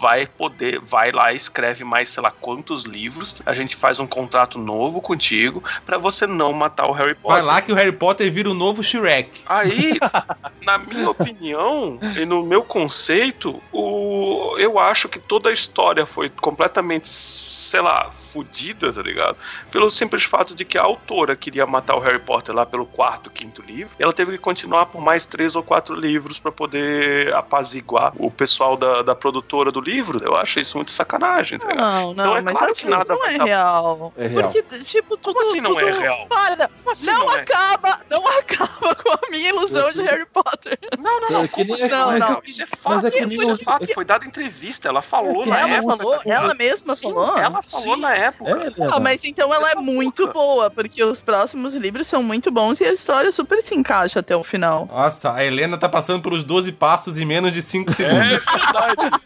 Vai poder, vai lá, escreve mais, sei lá, quantos livros, a gente faz um contrato novo contigo pra você não matar o Harry Potter. Vai lá que o Harry Potter vira o novo Shrek. Aí, na minha opinião e no meu conceito, o, eu acho que toda a história foi completamente, sei lá, fodida, tá ligado? Pelo simples fato de que a autora queria matar o Harry Potter lá pelo quarto, quinto livro, e ela teve que continuar por mais três ou quatro livros pra poder apaziguar o pessoal da, da produtora do livro. Eu acho isso muito sacanagem, tá ligado? Não, não, Então é mas claro que nada não é real. É real. Porque, tipo, tudo. assim não é tudo- real? Para! assim não, não é? acaba! Não acaba com a minha ilusão de Harry Potter. Não, não, É que nem- como assim? não, Não, não. Isso é Mas fato, é que isso nem é fato. Foi dado entrevista, ela falou na Ela época. falou? Ela mesma Sim, falou? Ela falou Sim. na época. É. Ah, mas então ela é muito boca. boa, porque os próximos livros são muito bons e a história super se encaixa até o final. Nossa, a Helena tá passando pelos 12 passos em menos de 5 segundos. É verdade.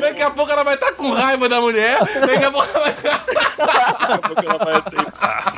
Daqui a pouco ela vai estar com raiva da mulher. Daqui a pouco ela vai Daqui a pouco ela vai aceitar.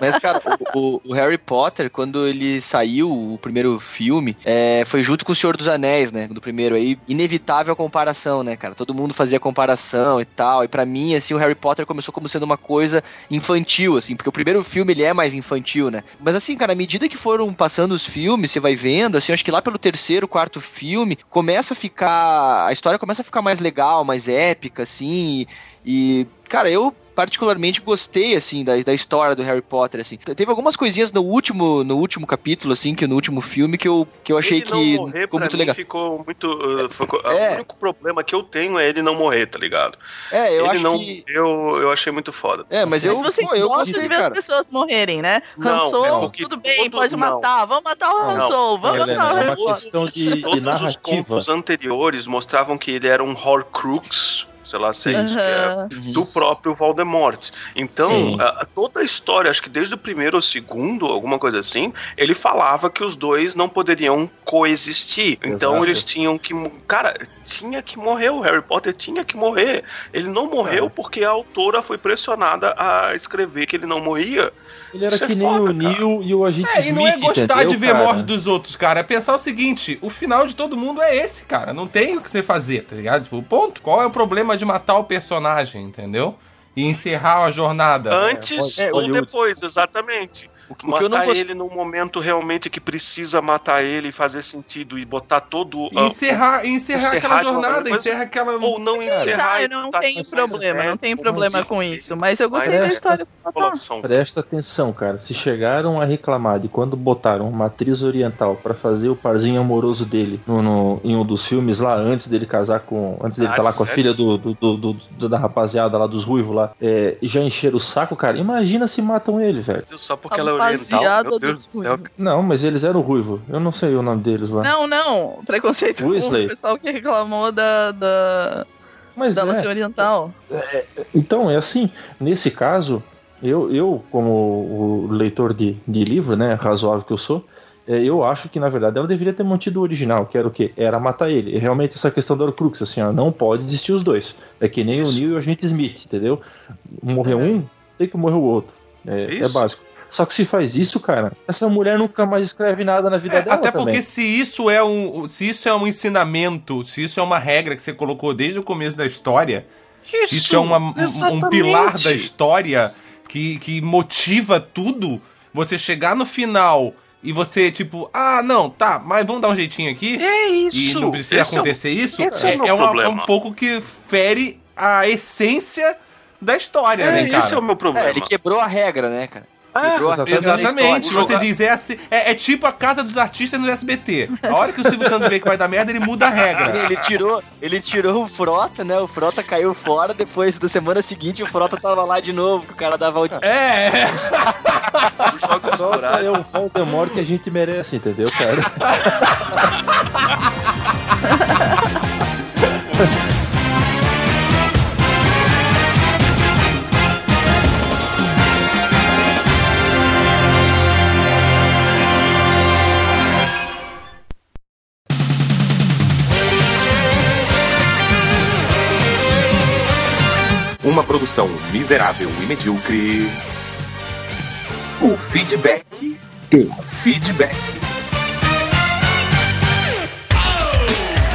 Mas, cara, o, o- Harry Potter, quando ele saiu, o primeiro filme, é, foi junto com o Senhor dos Anéis, né? Do primeiro aí, inevitável a comparação, né, cara? Todo mundo fazia comparação e tal. E pra mim, assim, o Harry Potter começou como sendo uma coisa infantil, assim, porque o primeiro filme ele é mais infantil, né? Mas assim, cara, à medida que foram passando os filmes, você vai vendo, assim, acho que lá pelo terceiro, quarto filme, começa a ficar. A história começa a ficar mais legal, mais épica, assim. E, cara, eu particularmente gostei, assim, da, da história do Harry Potter, assim. Te- Teve algumas coisinhas no último, no último capítulo, assim, que no último filme, que eu, que eu achei Ele que morrer, ficou muito legal. Ficou muito. uh, ficou- É. O único problema que eu tenho é ele não morrer, tá ligado? É, eu ele acho não que... eu, eu achei muito foda. É, mas eu, Mas vocês pô, eu gostei, de ver cara. as pessoas morrerem, né? Não, Han Solo, é tudo bem, todo- pode não. matar. Vamos matar o Han Não. Solo, vamos Helena, matar o é uma questão de, de Todos os narrativa. contos anteriores mostravam que ele era um Horcrux, sei lá se é isso que é, Aham. do próprio Voldemort. Então, a- a- toda a história, acho que desde o primeiro ou segundo, alguma coisa assim, ele falava que os dois não poderiam coexistir. Então Exato. eles tinham que. Cara, tinha que morrer. O Harry Potter tinha que morrer. Ele não morreu É. porque a autora foi pressionada a escrever que ele não morria. Ele era Isso é que nem foda, o cara. Neil e o agente É, e Smith, não é gostar entendeu, de ver cara? morte dos outros, cara. É pensar o seguinte: o final de todo mundo é esse, cara. Não tem o que você fazer, tá ligado? Tipo, ponto. Qual é o problema de matar o personagem, entendeu? E encerrar a jornada. Antes é, ou depois, exatamente. O que, o que eu não matar gostei... ele num momento realmente que precisa matar ele e fazer sentido e botar todo a- encerrar, encerrar, encerrar aquela jornada, maneira- encerra aquela. ou não encerrar. Tá, e eu não tá tenho problema, não tenho problema com isso. Mas eu gostei mais da história população. Presta atenção, cara. Se chegaram a reclamar de quando botaram uma atriz oriental pra fazer o parzinho amoroso dele no, no- em um dos filmes lá, antes dele casar com. Antes dele Ah, estar lá com a filha do, do- do- do- do- da rapaziada lá dos ruivos lá, é, já encheram o saco, cara. Imagina se matam ele, velho. Só porque ela é oriental. Rapaziada Meu Deus dos do céu. Não, mas eles eram ruivo. Eu não sei o nome deles lá. Não, não. Preconceito com Weasley. o pessoal que reclamou da, da, mas dela é. oriental. Então, é assim, nesse caso, eu, eu como o leitor de, de livro, né, razoável que eu sou, é, eu acho que, na verdade, ela deveria ter mantido o original, que era o quê? Era matar ele. E realmente essa questão do Horcrux, assim, ó, não pode existir os dois. É que nem o Neil e o agente Smith, entendeu? Morreu um, tem que morrer o outro. É, é Isso. básico. Só que se faz isso, cara, essa mulher nunca mais escreve nada na vida É, dela até porque também. se isso é um. Se isso é um ensinamento, se isso é uma regra que você colocou desde o começo da história, se isso é uma- um- pilar da história que, que motiva tudo, você chegar no final e você, tipo, ah, não, tá, mas vamos dar um jeitinho aqui. É E isso. não precisa Esse é o- acontecer isso, esse é o meu é, uma- é um pouco que fere a essência da história, É, né, cara? esse é o meu problema. É, ele quebrou a regra, né, cara? Ah, Exatamente, você diz, é, assim- é, é tipo a casa dos artistas no SBT. A hora que o Silvio Santos vê que vai dar merda, ele muda a regra. Ele tirou, ele tirou o Frota, né? O Frota caiu fora, depois da semana seguinte o Frota tava lá de novo, que o cara dava o É, é. Só rurais. é o Voldemort que a gente merece, entendeu, cara? Uma produção miserável e medíocre. O feedback. O feedback.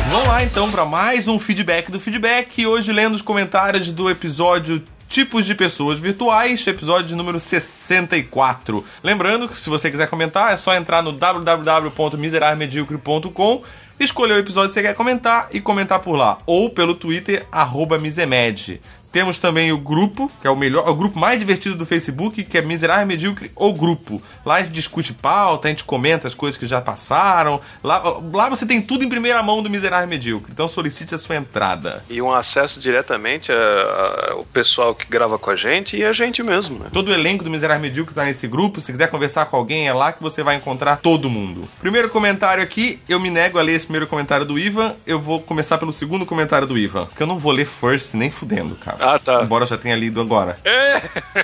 Vamos lá então para mais um feedback do feedback. Hoje lendo os comentários do episódio Tipos de Pessoas Virtuais, episódio número 64. Lembrando que se você quiser comentar, é só entrar no www.miserávelmedíocre.com, escolher o episódio que você quer comentar e comentar por lá. Ou pelo Twitter, arroba Misemed. Temos também o grupo, que é o melhor, o grupo mais divertido do Facebook, que é Miserável Medíocre, o grupo. Lá a gente discute pauta, a gente comenta as coisas que já passaram. Lá, lá você tem tudo em primeira mão do Miserável Medíocre. Então solicite a sua entrada. E um acesso diretamente ao pessoal que grava com a gente e a gente mesmo, né? Todo o elenco do Miserável Medíocre tá nesse grupo. Se quiser conversar com alguém, é lá que você vai encontrar todo mundo. Primeiro comentário aqui, eu me nego a ler esse primeiro comentário do Ivan. Eu vou começar pelo segundo comentário do Ivan. Porque eu não vou ler first nem fudendo, cara. Ah, tá. Embora eu já tenha lido agora. É.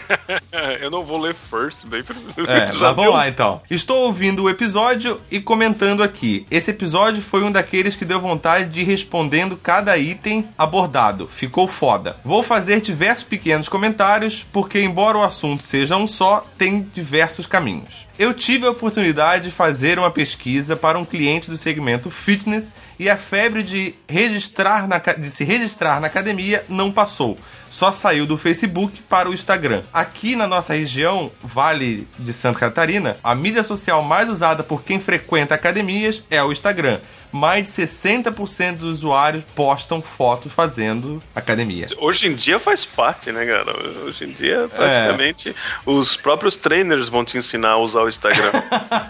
eu não vou ler first, bem É, Já viu? lá então. Estou ouvindo o episódio e comentando aqui. Esse episódio foi um daqueles que deu vontade de ir respondendo cada item abordado. Ficou foda. Vou fazer diversos pequenos comentários, porque embora o assunto seja um só, tem diversos caminhos. Eu tive a oportunidade de fazer uma pesquisa para um cliente do segmento fitness e a febre de, registrar na de se registrar na academia não passou. Só saiu do Facebook para o Instagram. Aqui na nossa região, Vale de Santa Catarina, a mídia social mais usada por quem frequenta academias é o Instagram. Mais de 60% dos usuários postam fotos fazendo academia. Hoje em dia faz parte, né, cara? Hoje em dia, praticamente, os próprios trainers vão te ensinar a usar o Instagram.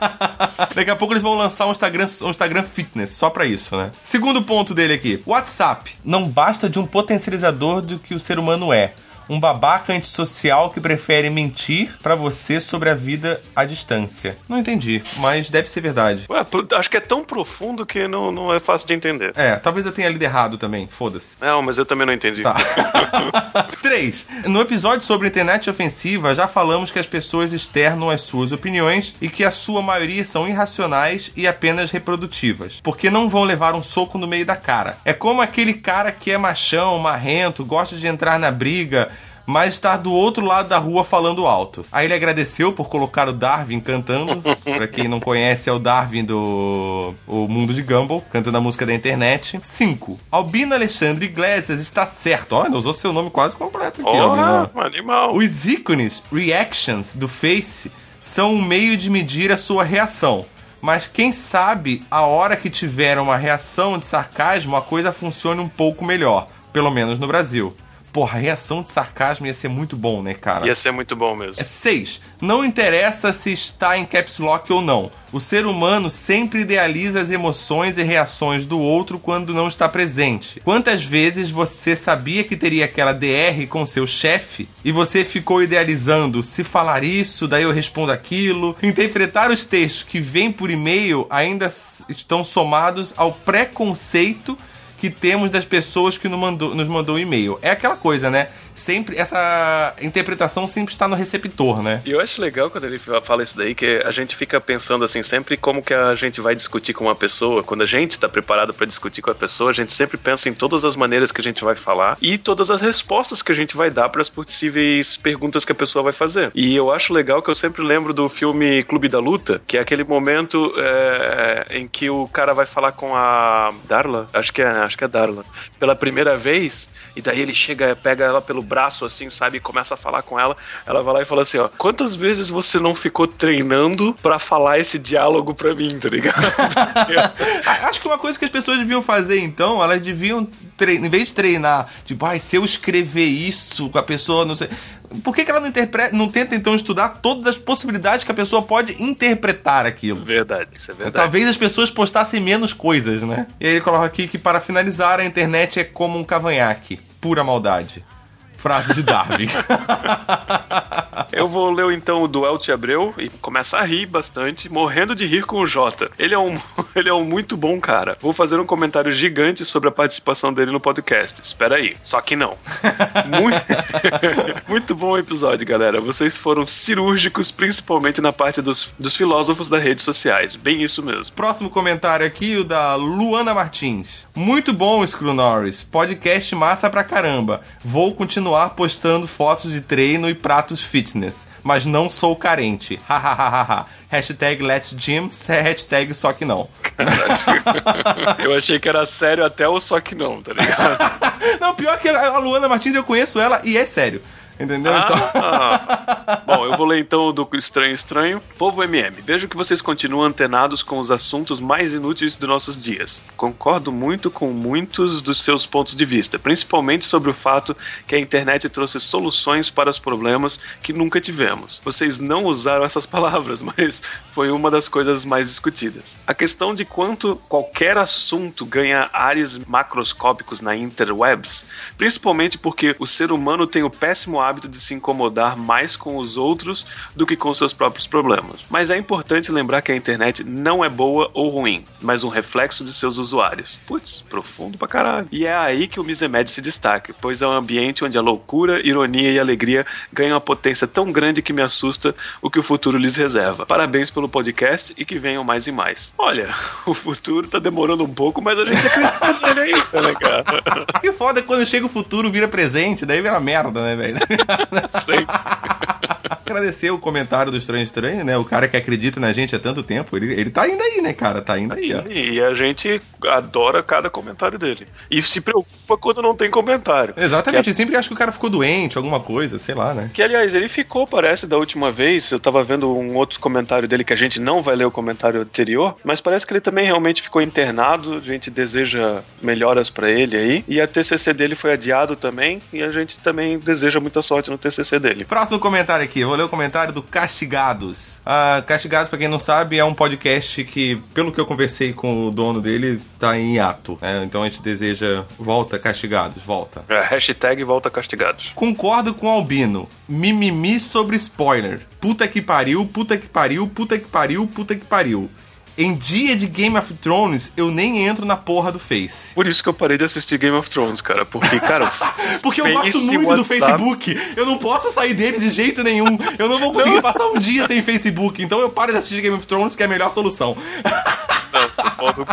Daqui a pouco eles vão lançar um Instagram, um Instagram fitness, só pra isso, né? Segundo ponto dele aqui. WhatsApp. Não basta de um potencializador do que o ser humano é. Um babaca antissocial que prefere mentir pra você sobre a vida à distância. Não entendi, mas deve ser verdade. Ué, acho que é tão profundo que não, não é fácil de entender. É, talvez eu tenha lido errado também, foda-se. Não, mas eu também não entendi. Tá. 3. No episódio sobre internet ofensiva, já falamos que as pessoas externam as suas opiniões e que a sua maioria são irracionais e apenas reprodutivas, porque não vão levar um soco no meio da cara. É como aquele cara que é machão, marrento, gosta de entrar na briga, mas está do outro lado da rua falando alto. Aí ele agradeceu por colocar o Darwin cantando. pra quem não conhece, é o Darwin do O Mundo de Gumball, cantando a música da internet. 5. Albino Alexandre Iglesias está certo. Olha, usou seu nome quase completo aqui, Albino. Porra, animal. Os ícones, reactions do Face, são um meio de medir a sua reação. Mas quem sabe, a hora que tiver uma reação de sarcasmo, a coisa funcione um pouco melhor. Pelo menos no Brasil. Porra, reação de sarcasmo ia ser muito bom, né, cara? Ia ser muito bom mesmo. É 6. Não interessa se está em caps lock ou não. O ser humano sempre idealiza as emoções e reações do outro quando não está presente. Quantas vezes você sabia que teria aquela DR com seu chefe e você ficou idealizando se falar isso, daí eu respondo aquilo? Interpretar os textos que vêm por e-mail ainda estão somados ao preconceito que temos das pessoas que nos mandou, nos mandou e-mail. É aquela coisa, né? Sempre, essa interpretação sempre está no receptor, né? E eu acho legal quando ele fala isso daí, que a gente fica pensando assim, sempre como que a gente vai discutir com uma pessoa. Quando a gente está preparado para discutir com a pessoa, a gente sempre pensa em todas as maneiras que a gente vai falar e todas as respostas que a gente vai dar para as possíveis perguntas que a pessoa vai fazer. E eu acho legal que eu sempre lembro do filme Clube da Luta, que é aquele momento é, em que o cara vai falar com a Darla, acho que é, acho que é Darla, pela primeira vez, e daí ele chega, pega ela pelo braço assim, sabe, e começa a falar com ela. Ela vai lá e fala assim, ó, quantas vezes você não ficou treinando pra falar esse diálogo pra mim, tá ligado? Acho que uma coisa que as pessoas deviam fazer, então, elas deviam, em vez de treinar, tipo, ai, se eu escrever isso com a pessoa, não sei. Por que, que ela não, interpreta, não tenta, então, estudar todas as possibilidades que a pessoa pode interpretar aquilo? verdade, isso é verdade. Talvez as pessoas postassem menos coisas, né? E aí ele coloca aqui que, para finalizar, a internet é como um cavanhaque. Pura maldade. Frase de Darwin. Eu vou ler então o do Elti Abreu e começar a rir bastante, morrendo de rir com o Jota. Ele é um, ele é um muito bom cara. Vou fazer um comentário gigante sobre a participação dele no podcast. Espera aí. Só que não. Muito, muito bom episódio, galera. Vocês foram cirúrgicos, principalmente na parte dos, dos filósofos das redes sociais. Bem isso mesmo. Próximo comentário aqui, o da Luana Martins. Muito bom, Screw Norris. Podcast massa pra caramba. Vou continuar postando fotos de treino e pratos fitness. Mas não sou carente. Hahaha. hashtag Let's Gym, hashtag só que não. Eu achei que era sério até o só que não, tá ligado? Não, pior que a Luana Martins eu conheço ela e é sério. Entendeu? Então. ah. Bom, eu vou ler então o do Estranho Estranho. Povo MM, vejo que vocês continuam antenados com os assuntos mais inúteis dos nossos dias. Concordo muito com muitos dos seus pontos de vista, principalmente sobre o fato que a internet trouxe soluções para os problemas que nunca tivemos. Vocês não usaram essas palavras, mas foi uma das coisas mais discutidas. A questão de quanto qualquer assunto ganha áreas macroscópicos na interwebs, principalmente porque o ser humano tem o péssimo hábito de se incomodar mais com os outros do que com seus próprios problemas. Mas é importante lembrar que a internet não é boa ou ruim, mas um reflexo de seus usuários. Putz, profundo pra caralho. E é aí que o Misemed se destaca, pois é um ambiente onde a loucura, ironia e alegria ganham uma potência tão grande que me assusta o que o futuro lhes reserva. Parabéns pelo podcast e que venham mais e mais. Olha, o futuro tá demorando um pouco, mas a gente acredita nele ainda, né, cara? Foda é que quando chega o futuro, vira presente, daí vira merda, né, velho? Sei. Agradecer o comentário do Estranho Estranho, né? O cara que acredita na gente há tanto tempo. Ele, ele tá indo aí, né, cara? Tá indo aí, ó. E a gente adora cada comentário dele. E se preocupa quando não tem comentário. Exatamente, eu sempre acho que o cara ficou doente, alguma coisa, sei lá, né? Que, aliás, ele ficou, parece, da última vez. Eu tava vendo um outro comentário dele que a gente não vai ler o comentário anterior, mas parece que ele também realmente ficou internado. A gente deseja melhoras pra ele aí. E a TCC dele foi adiado também. E a gente também deseja muita sorte no TCC dele. Próximo comentário aqui, vou ler o comentário do Castigados. Ah, Castigados, pra quem não sabe, é um podcast que, pelo que eu conversei com o dono dele, tá em hiato. né? então a gente deseja volta Castigados, volta. É, hashtag volta castigados. Concordo com o Albino. Mimimi sobre spoiler. Puta que pariu, puta que pariu, puta que pariu, puta que pariu. Em dia de Game of Thrones, eu nem entro na porra do Face. Por isso que eu parei de assistir Game of Thrones, cara. Porque, cara. Porque eu gosto muito do WhatsApp- Facebook. Eu não posso sair dele de jeito nenhum. Eu não vou conseguir passar um dia sem Facebook. Então eu paro de assistir Game of Thrones, que é a melhor solução.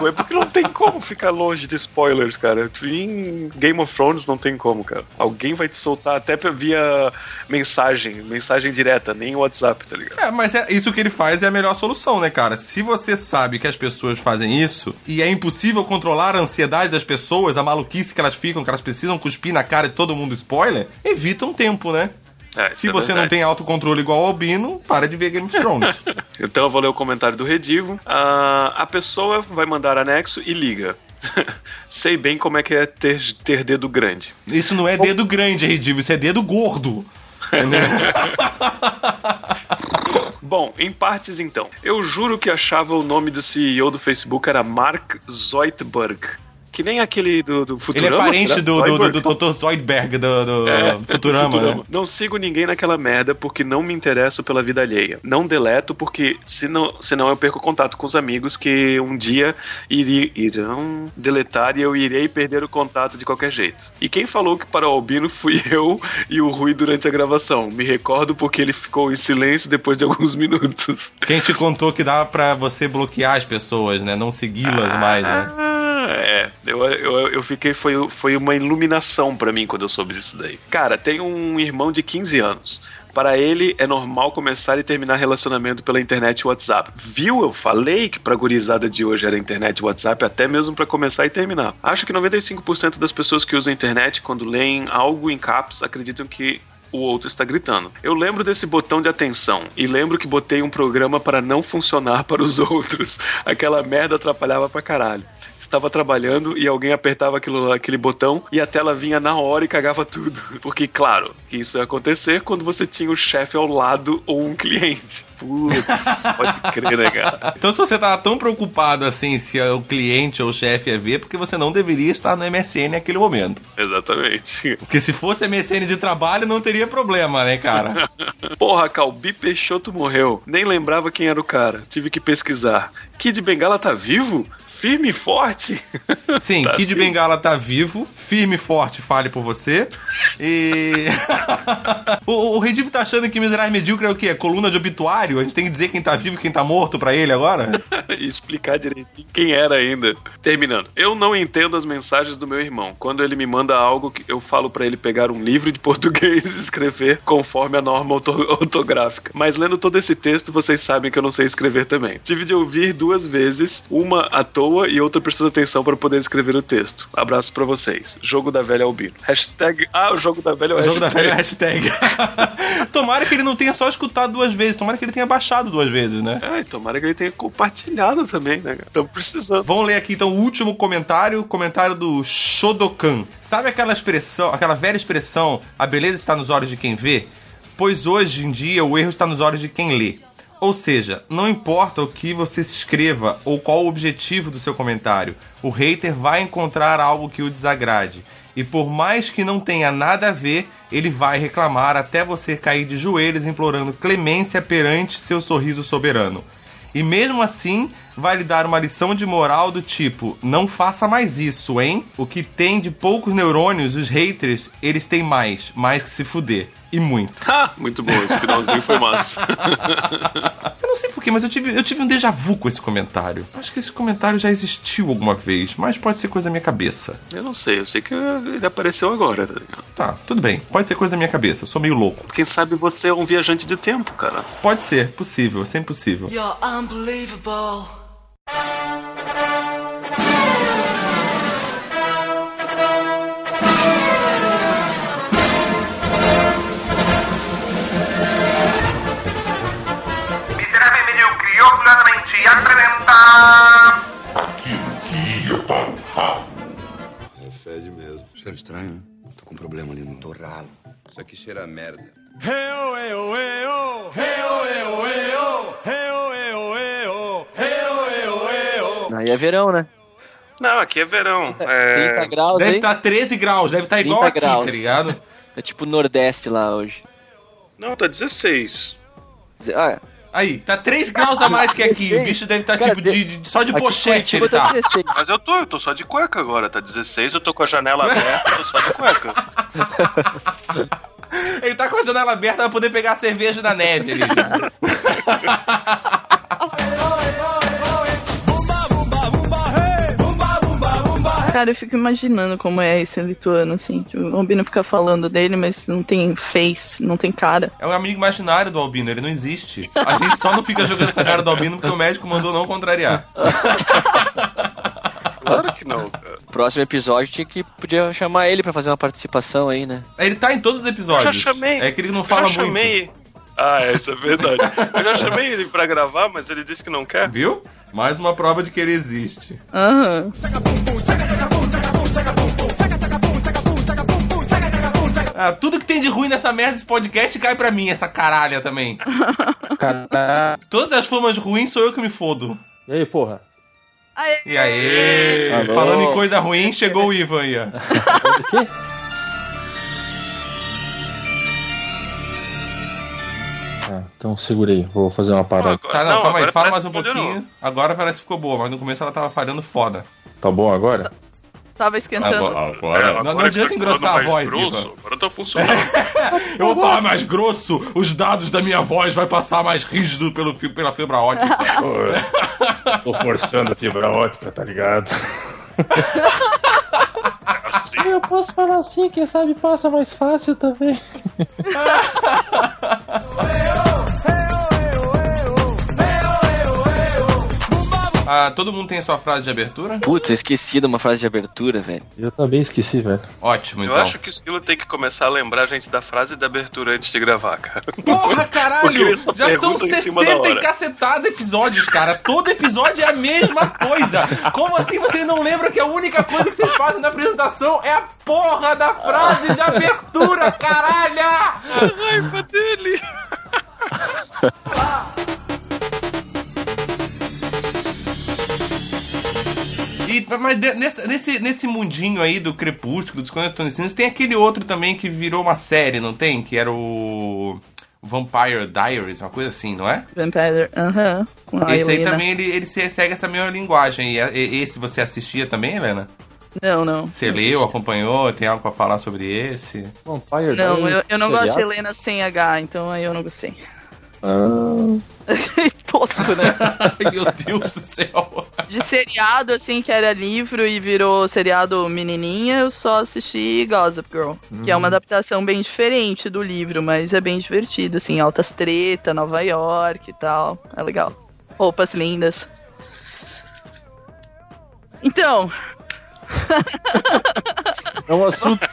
É porque não tem como ficar longe de spoilers, cara. Em Game of Thrones não tem como, cara. Alguém vai te soltar até via mensagem, mensagem direta, nem WhatsApp, tá ligado? É, mas é, isso que ele faz é a melhor solução, né, cara? Se você sabe que as pessoas fazem isso e é impossível controlar a ansiedade das pessoas, a maluquice que elas ficam, que elas precisam cuspir na cara de todo mundo spoiler, evita um tempo, né? É, Se é você não verdade. tem autocontrole igual ao Albino, para de ver Game of Thrones. Então eu vou ler o comentário do Redivo. Ah, a pessoa vai mandar anexo e liga. Sei bem como é que é ter, ter dedo grande. isso não é dedo grande, Redivo, isso é dedo gordo. Bom, em partes então. Eu juro que achava o nome do CEO do Facebook era Mark Zoidberg. Que nem aquele do, do Ele Futurama. é parente será? do, do, do, do Dr. Zoidberg do, do É, Futurama, Futurama. né? Não sigo ninguém naquela merda porque não me interesso pela vida alheia. Não deleto porque senão, senão eu perco contato com os amigos que um dia iri, irão deletar e eu irei perder o contato de qualquer jeito. E quem falou que para o Albino fui eu e o Rui durante a gravação? Me recordo porque ele ficou em silêncio depois de alguns minutos. Quem te contou que dava pra você bloquear as pessoas, né? Não segui-las mais, né? É. Eu, eu, eu fiquei. Foi, foi uma iluminação pra mim quando eu soube disso daí. Cara, tem um irmão de 15 anos. Para ele é normal começar e terminar relacionamento pela internet e WhatsApp. Viu? Eu falei que pra gurizada de hoje era internet e WhatsApp, até mesmo pra começar e terminar. Acho que 95% das pessoas que usam a internet, quando leem algo em caps, acreditam que o outro está gritando. Eu lembro desse botão de atenção e lembro que botei um programa para não funcionar para os outros. Aquela merda atrapalhava pra caralho. Estava trabalhando e alguém apertava aquilo, aquele botão e a tela vinha na hora e cagava tudo. Porque, claro, que isso ia acontecer quando você tinha o chefe ao lado ou um cliente. Putz, pode crer, né, cara? Então, se você tava tão preocupado assim se o cliente ou o chefe ia ver, é porque você não deveria estar no MSN naquele momento. Exatamente. Porque se fosse MSN de trabalho, não teria problema, né, cara? Porra, Calbi Peixoto morreu. Nem lembrava quem era o cara. Tive que pesquisar. Kid Bengala tá vivo? Firme e forte? Sim, Tá Kid sim. Bengala tá vivo, firme e forte, fale por você. E. o, o Redivo tá achando que Miserável Medíocre é o quê? É coluna de obituário? A gente tem que dizer quem tá vivo e quem tá morto pra ele agora? explicar direitinho quem era ainda. Terminando. Eu não entendo as mensagens do meu irmão. Quando ele me manda algo, eu falo pra ele pegar um livro de português e escrever conforme a norma orto- ortográfica. Mas lendo todo esse texto, vocês sabem que eu não sei escrever também. Tive de ouvir duas vezes, uma à toa e outra prestando atenção para poder escrever o texto. Abraço pra vocês. Jogo da velha Albino. Hashtag. Ah, o jogo da velha é o O jogo da velha hashtag. tomara que ele não tenha só escutado duas vezes, tomara que ele tenha baixado duas vezes, né? É, tomara que ele tenha compartilhado também, né? Estamos precisando. Vamos ler aqui então o último comentário, comentário do Shodokan. Sabe aquela expressão, aquela velha expressão, a beleza está nos olhos de quem vê? Pois hoje em dia o erro está nos olhos de quem lê. Ou seja, não importa o que você escreva ou qual o objetivo do seu comentário, o hater vai encontrar algo que o desagrade. E por mais que não tenha nada a ver, ele vai reclamar até você cair de joelhos implorando clemência perante seu sorriso soberano. E mesmo assim, vai lhe dar uma lição de moral do tipo: não faça mais isso, hein? O que tem de poucos neurônios, os haters, eles têm mais, mais que se fuder. E muito. Ah, muito bom, esse finalzinho foi massa. Eu não sei porquê, mas eu tive, eu tive um déjà vu com esse comentário. Acho que esse comentário já existiu alguma vez, mas pode ser coisa da minha cabeça. Eu não sei, eu sei que ele apareceu agora, tá ligado? Tá, tudo bem. Pode ser coisa da minha cabeça. Eu sou meio louco. Quem sabe você é um viajante de tempo, cara. Pode ser, possível, é sempre possível. You're unbelievable. Apresenta. É fede mesmo. Cheiro estranho, né? Tô com um problema ali no torralo. Isso aqui cheira a merda. Aí é verão, né? Não, aqui é verão. É... 30 graus Deve estar 13 graus, deve estar igual 30 aqui, graus. tá ligado? É tipo Nordeste lá hoje. Não, tá 16. Ah, Aí, tá 3 graus a mais que aqui. O bicho deve estar Cara, tipo de, de- só de aqui pochete ele tá. 16. Mas eu tô, eu tô só de cueca agora, tá 16, eu tô com a janela aberta, eu tô só de cueca. Ele tá com a janela aberta pra poder pegar a cerveja da neve ali. Cara, eu fico imaginando como é esse lituano, assim. Que o Albino fica falando dele, mas não tem face, não tem cara. É um amigo imaginário do Albino, ele não existe. A gente só não fica jogando essa cara do Albino porque o médico mandou não contrariar. Claro que não, cara. Próximo episódio tinha que podia chamar ele pra fazer uma participação aí, né? Ele tá em todos os episódios. Eu já chamei. É que ele não Eu fala já muito. chamei. Ah, é, isso é verdade. Eu já chamei ele pra gravar, mas ele disse que não quer. Viu? Mais uma prova de que ele existe. Aham. Ah, tudo que tem de ruim nessa merda desse podcast cai pra mim, essa caralha também. Caralho. Todas as formas ruins sou eu que me fodo. E aí, porra? E aí? Alô? Falando em coisa ruim, chegou o Ivan aí, ó. O quê? Ah, então segurei, vou fazer uma parada. Tá, não, Não, calma aí, agora fala mais um pouquinho. Agora parece que ficou boa, mas no começo ela tava falhando foda. Tá bom agora? Tava esquentando. agora. não, não agora adianta que tá engrossar a voz, Ivan. grosso, Agora tá funcionando. Eu vou falar mais grosso, os dados da minha voz vai passar mais rígido pelo fio, pela fibra ótica. Tô forçando a fibra ótica, tá ligado? Assim. Eu posso falar assim, quem sabe passa mais fácil também. Ah, todo mundo tem a sua frase de abertura? Putz, eu esqueci de uma frase de abertura, velho. Eu também esqueci, velho. Ótimo, Eu então. acho que o Esquilo tem que começar a lembrar a gente da frase da abertura antes de gravar, cara. Porra, caralho! Já são pergunta em cima da 60 e cacetada episódios, cara. Todo episódio é a mesma coisa. Como assim vocês não lembram que a única coisa que vocês fazem na apresentação é a porra da frase de abertura, caralho! A raiva dele! E, mas nesse, nesse, nesse mundinho aí do Crepúsculo, dos Conectões tem aquele outro também que virou uma série, não tem? Que era o Vampire Diaries, uma coisa assim, não é? Vampire, aham. a Esse aí também, ele, ele se- segue essa mesma linguagem. E, e- esse você assistia também, Helena? Não, não. Você leu, acompanhou? Tem algo pra falar sobre esse? Vampire Não, Diaries, eu, eu não gosto de? Helena sem H, então aí eu não gostei. Ah, Tosco, né? Meu Deus do céu. De seriado, assim, que era livro e virou seriado menininha, eu só assisti Gossip Girl. Que é uma adaptação bem diferente do livro, mas é bem divertido, assim, altas treta, Nova York e tal. É legal. Roupas lindas. Então, é um assunto.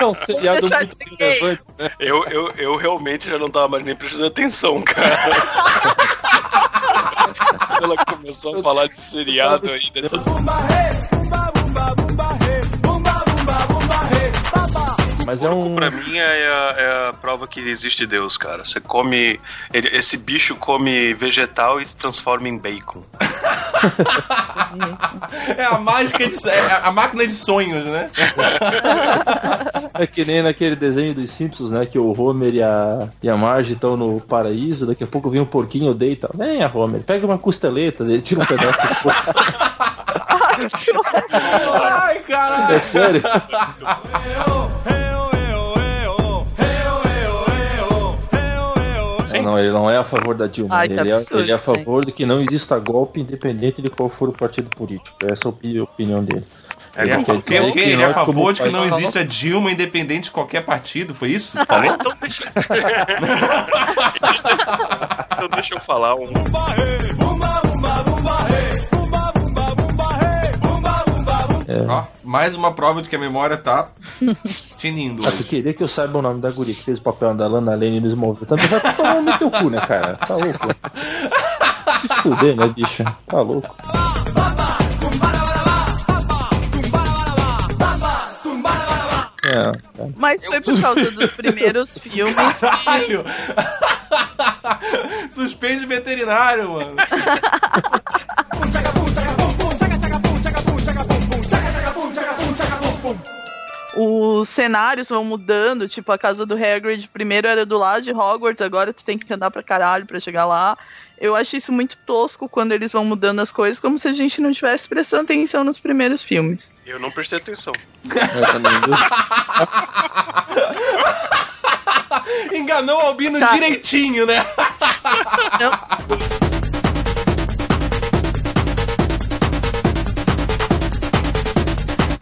É um seriado muito relevante, né? Eu, eu, eu realmente já não tava mais nem prestando atenção, cara. Ela começou a falar de seriado aí, Mas é um. Pra mim é a, é a prova que existe Deus, cara. Você come. ele- esse bicho come vegetal e se transforma em bacon. É a mágica de. É a máquina de sonhos, né? É que nem naquele desenho dos Simpsons, né? Que o Homer e a, e a Marge estão no paraíso, daqui a pouco vem um porquinho deita. Venha, Homer, pega uma costeleta, ele tira um pedaço. Ai, caralho. É sério? Não, ele não é a favor da Dilma. Ai, ele, é, ele é a favor de que não exista golpe independente de qual for o partido político. Essa é a opi- opinião dele. Ele é, dizer quê? que Ele é a favor de que não exista Dilma independente de qualquer partido, foi isso? Falou? Então deixa... então deixa eu falar um. Ó, mais uma prova de que a memória tá tinindo Ah, tu queria que eu saiba o nome da guria que fez o papel da Lana Lane no Smallville. Também vai tomar no teu cu, né, cara? Tá louco? Se fuder, né, bicho? Tá louco? É, é. mas foi por causa dos primeiros filmes que Caralho! Suspende veterinário, mano. Os cenários vão mudando, tipo a casa do Hagrid primeiro era do lado de Hogwarts, agora tu tem que andar pra caralho pra chegar lá. Eu acho isso muito tosco quando eles vão mudando as coisas, como se a gente não estivesse prestando atenção nos primeiros filmes. Eu não prestei atenção. Eu também, viu? Enganou o Albino Tá. direitinho, né?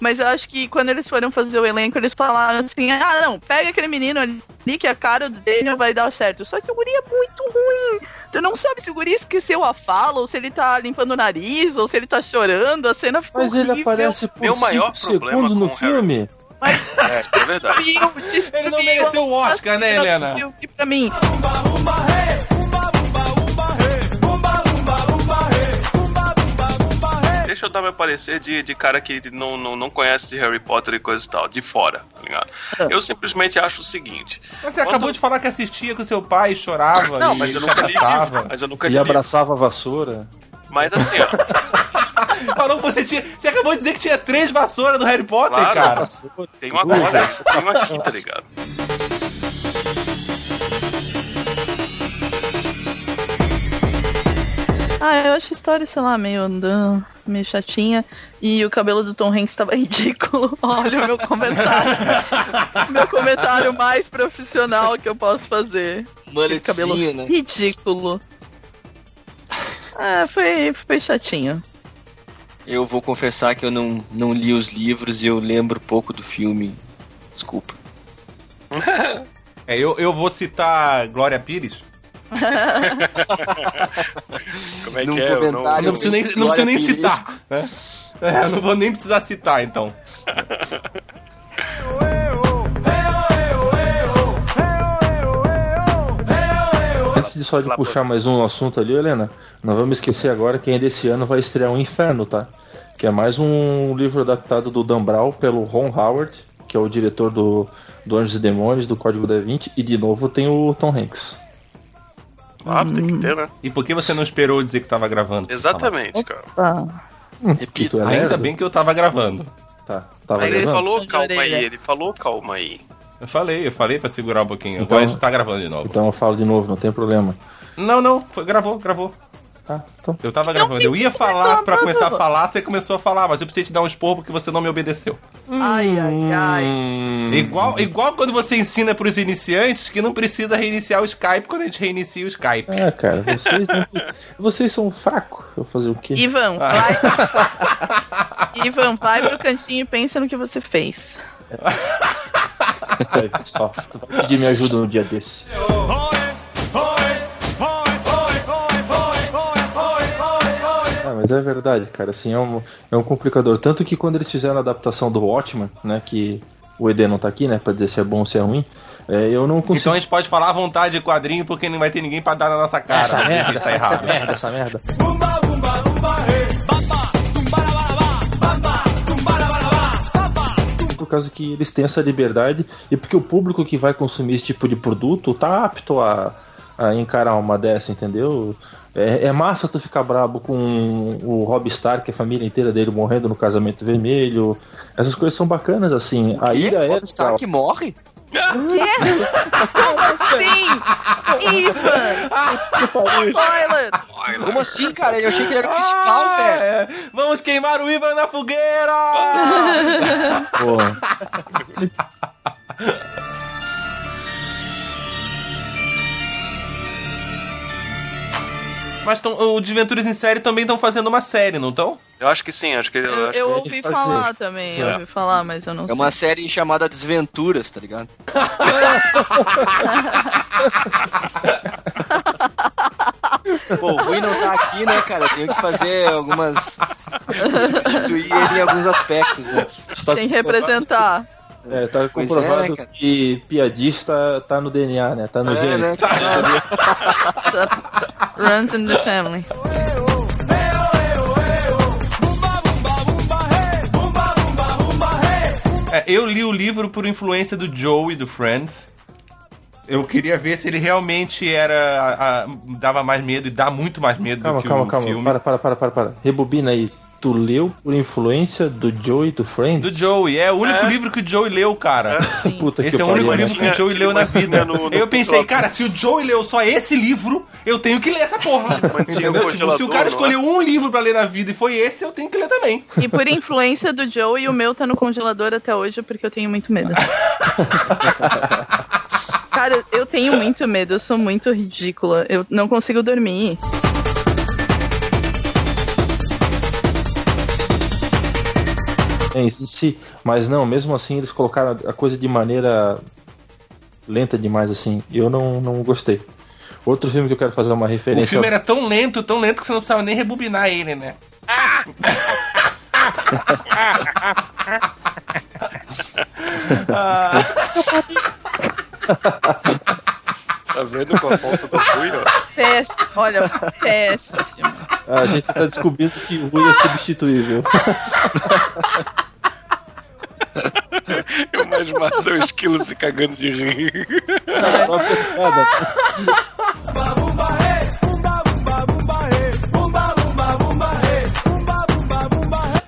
Mas eu acho que quando eles foram fazer o elenco, eles falaram assim: ah, não, pega aquele menino ali que a cara do Daniel vai dar certo. Só que o guri é muito ruim. Tu não sabe se o guri esqueceu a fala, ou se ele tá limpando o nariz, ou se ele tá chorando. A cena ficou Mas ele horrível. aparece por Meu maior 5 problema segundos no o Harry- filme. É, é verdade. Destruiu, destruiu Ele não mereceu o Oscar, né, a cena Helena? do filme pra Deixa eu dar meu parecer de, de cara que não, não, não conhece de Harry Potter e coisa e tal, de fora, tá ligado? Eu simplesmente acho o seguinte. Mas você acabou de falar que assistia com seu pai, chorava Não, e mas eu nunca li abraçava. livro. Mas eu nunca li E livro. abraçava a vassoura. Mas assim, ó. Falou que você tinha. Você acabou de dizer que tinha três vassouras do Harry Potter, Claro. cara. Tem uma agora, tem uma aqui, tá ligado? Ah, eu acho a história, sei lá, meio andando, meio chatinha. E o cabelo do Tom Hanks tava ridículo. Olha o meu comentário. meu comentário mais profissional que eu posso fazer. Aquele cabelo né? ridículo. Ah, foi, foi chatinho. Eu vou confessar que eu não, não li os livros e eu lembro pouco do filme. Desculpa. É, eu, eu vou citar Glória Pires. Como é Num que é? Eu não- comentário- Não preciso nem, não preciso nem citar. Né? É, eu não vou nem precisar citar, então. Antes de só de puxar mais um assunto ali, Helena, não vamos esquecer agora que ainda esse ano vai estrear o Inferno, tá? Que é mais um livro adaptado do Dan Brown pelo Ron Howard, que é o diretor do, do Anjos e Demônios, do Código da Vinci, e de novo tem o Tom Hanks. Ah, tem que ter, né? E por que você não esperou dizer que tava gravando? Exatamente, cara. Ah, Repito. É Ainda bem que eu tava gravando. Tá, tava Aí ele gravando? falou, Puxão de calma aí, ele falou, calma aí. Eu falei, eu falei pra segurar um pouquinho. Então- Agora a gente tá gravando de novo. Então eu falo de novo, não tem problema. Não, não, foi, gravou, gravou. Ah, então. Eu tava gravando. Eu ia falar pra começar a falar, você começou a falar, mas eu precisei te dar um esporro porque você não me obedeceu. Ai, ai, ai. Hum. Igual, igual quando você ensina pros iniciantes que não precisa reiniciar o Skype quando a gente reinicia o Skype. Ah, cara, vocês, não- vocês são fracos. Vou fazer o quê? Ivan, vai. Ivan, vai pro cantinho e pensa no que você fez. Pessoal, tu vai pedir minha ajuda um dia desse. Ah, mas é verdade, cara, assim, é um, é um complicador. Tanto que quando eles fizeram a adaptação do Watchman, né, que o ED não tá aqui, né, pra dizer se é bom ou se é ruim, é, eu não consigo... Então a gente pode falar à vontade de quadrinho porque não vai ter ninguém pra dar na nossa cara. essa merda, tá essa, errado. merda, essa merda. Por causa que eles têm essa liberdade e porque o público que vai consumir esse tipo de produto tá apto a, a encarar uma dessa, entendeu? É, é massa tu ficar brabo com o Rob Stark, a família inteira dele morrendo no casamento vermelho. Essas coisas são bacanas, assim. A ira é. Rob Stark morre? Quê? Como assim? Ivan! Spoiler! Como assim, cara? Eu achei que ele era o principal, Ah, velho. é. Vamos queimar o Ivan na fogueira! Porra. Mas tão, o Desventuras em Série também estão fazendo uma série, não estão? Eu acho que sim, acho que eu, Eu, acho eu que ouvi fazer. falar também, eu É. ouvi falar, mas eu não É sei. uma série chamada Desventuras, tá ligado? Pô, o Rui não tá aqui, né, cara? Eu tenho que fazer algumas. substituir ele em alguns aspectos, né? Tem que representar. É, tá comprovado é, né, que piadista tá no DNA, né? Tá no É, gene. né? Runs in the family. É, eu li o livro por influência do Joey do Friends. Eu queria ver se ele realmente era. a- a- dava mais medo e dá muito mais medo Calma, do que calma, o calma. filme. Para, para, para, para, para. Rebobina aí. Tu leu por influência do Joey do Friends? Do Joey, é o único livro que o Joey leu, cara. Puta Esse que é o pariu, único né? livro que o Joey leu na vida. no- no eu pensei, cara, se o Joey leu só esse livro, eu tenho que ler essa porra. Entendeu? Tipo, se o cara não é? escolheu um livro pra ler na vida e foi esse, eu tenho que ler também. E por influência do Joe, o meu tá no congelador até hoje porque eu tenho muito medo. Cara, eu tenho muito medo, eu sou muito ridícula. Eu não consigo dormir. É, em si. Mas não, mesmo assim eles colocaram a coisa de maneira lenta demais, assim. E eu não, não gostei. Outro filme que eu quero fazer uma O referência. filme era tão lento, tão lento que você não precisava nem rebobinar ele, né? Ah, Tá vendo com a foto do Rui, ó? Péssimo, olha, péssimo. A gente tá descobrindo que o Rui é substituível. E o mais massa é o esquilo se cagando de rir. A própria piada.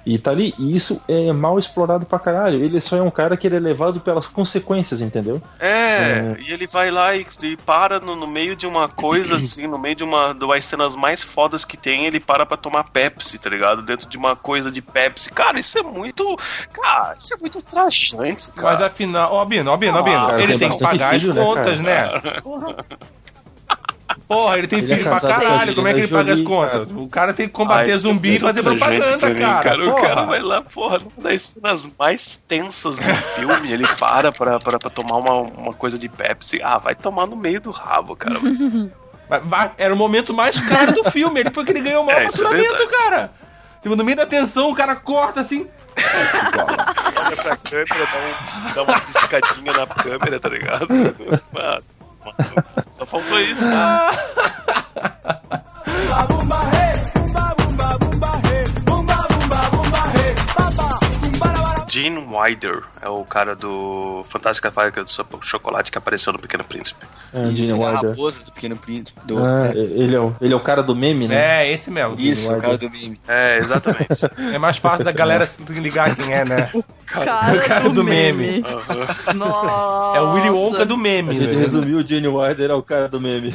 E tá ali, e isso é mal explorado pra caralho. Ele só é um cara que ele é levado pelas consequências, entendeu? É, e ele vai lá e, e para no, no meio de uma coisa assim, no meio de uma das cenas mais fodas que tem, ele para pra tomar Pepsi, tá ligado? Dentro de uma coisa de Pepsi. Cara, isso é muito. Cara, isso é muito ultrajante, cara. mas afinal, ó, Bino, ó, Bino, ó, Bino, cara, ele tem tem que pagar as filho, né, contas, né? Porra, ele tem Ele é filho pra casado com a caralho, como é que ele paga as contas? O cara tem que combater Ai, zumbi e é fazer propaganda, também, cara. O cara Porra. vai lá, porra, numa das cenas mais tensas do filme, ele para pra, pra, pra tomar uma, uma coisa de Pepsi. Ah, vai tomar no meio do rabo, cara. Mas vai- Era o momento mais caro do filme. Ele foi que ele ganhou o maior É, é faturamento, verdade. cara. Tipo, no meio da tensão, o cara corta assim. Olha pra câmera, dá, um, dá uma piscadinha na câmera, tá ligado? Mano, só faltou isso. Gene Wilder é o cara do Fantástica Fábrica Cho- Chocolate que apareceu no Pequeno Príncipe. É, Gene Ele é a Wilder. raposa do Pequeno Príncipe. Do, Ah, é. ele, é o, ele é o cara do meme, né? É, esse mesmo. Isso, o Wilder. cara do meme. É, exatamente. É mais fácil da galera se ligar quem é, né? Cara, o cara do meme. Aham. Nossa. É o Willy Wonka do A meme. gente né? resumiu o Gene Wilder é o cara do meme.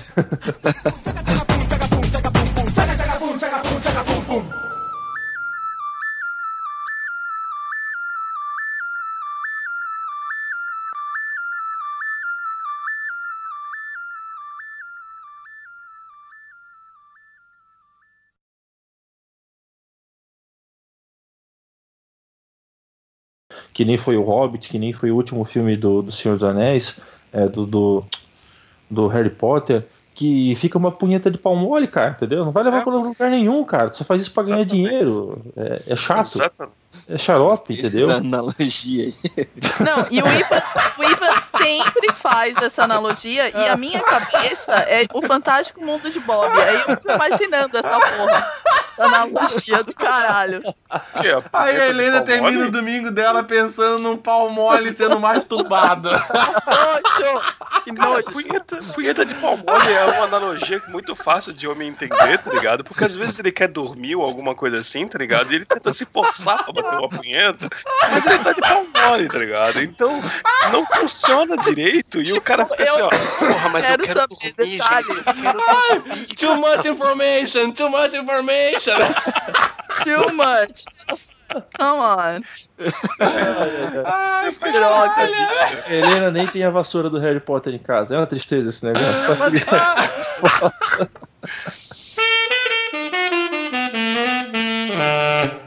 Que nem foi o Hobbit, que nem foi o último filme do, do Senhor dos Anéis, é, do, do, do Harry Potter, que fica uma punheta de pau mole, cara, entendeu? Não vai levar É. pra lugar nenhum, cara. Tu só faz isso pra ganhar Exatamente. dinheiro. É, é chato, Exatamente. é xarope, entendeu? Analogia aí. Não, e o Ivan, o Ivan sempre faz essa analogia e a minha cabeça é o fantástico mundo de Bob. Aí eu fico imaginando essa porra. Essa analogia do caralho. Aí a Helena termina o domingo dela pensando num pau mole sendo masturbada. Nojo! Que nojo. punheta, punheta de pau mole é uma analogia muito fácil de homem entender, tá ligado? Porque às vezes ele quer dormir ou alguma coisa assim, tá ligado? E ele tenta se forçar pra bater uma punheta, mas ele tá de pau mole, tá ligado? Então não funciona direito e o cara fica assim, ó. Porra, mas eu quero dormir, detalhes. gente. Eu quero Too much information, too much information. too much. Come on. Ai, que droga. Helena nem tem a vassoura do Harry Potter em casa. É uma tristeza esse negócio. Tá?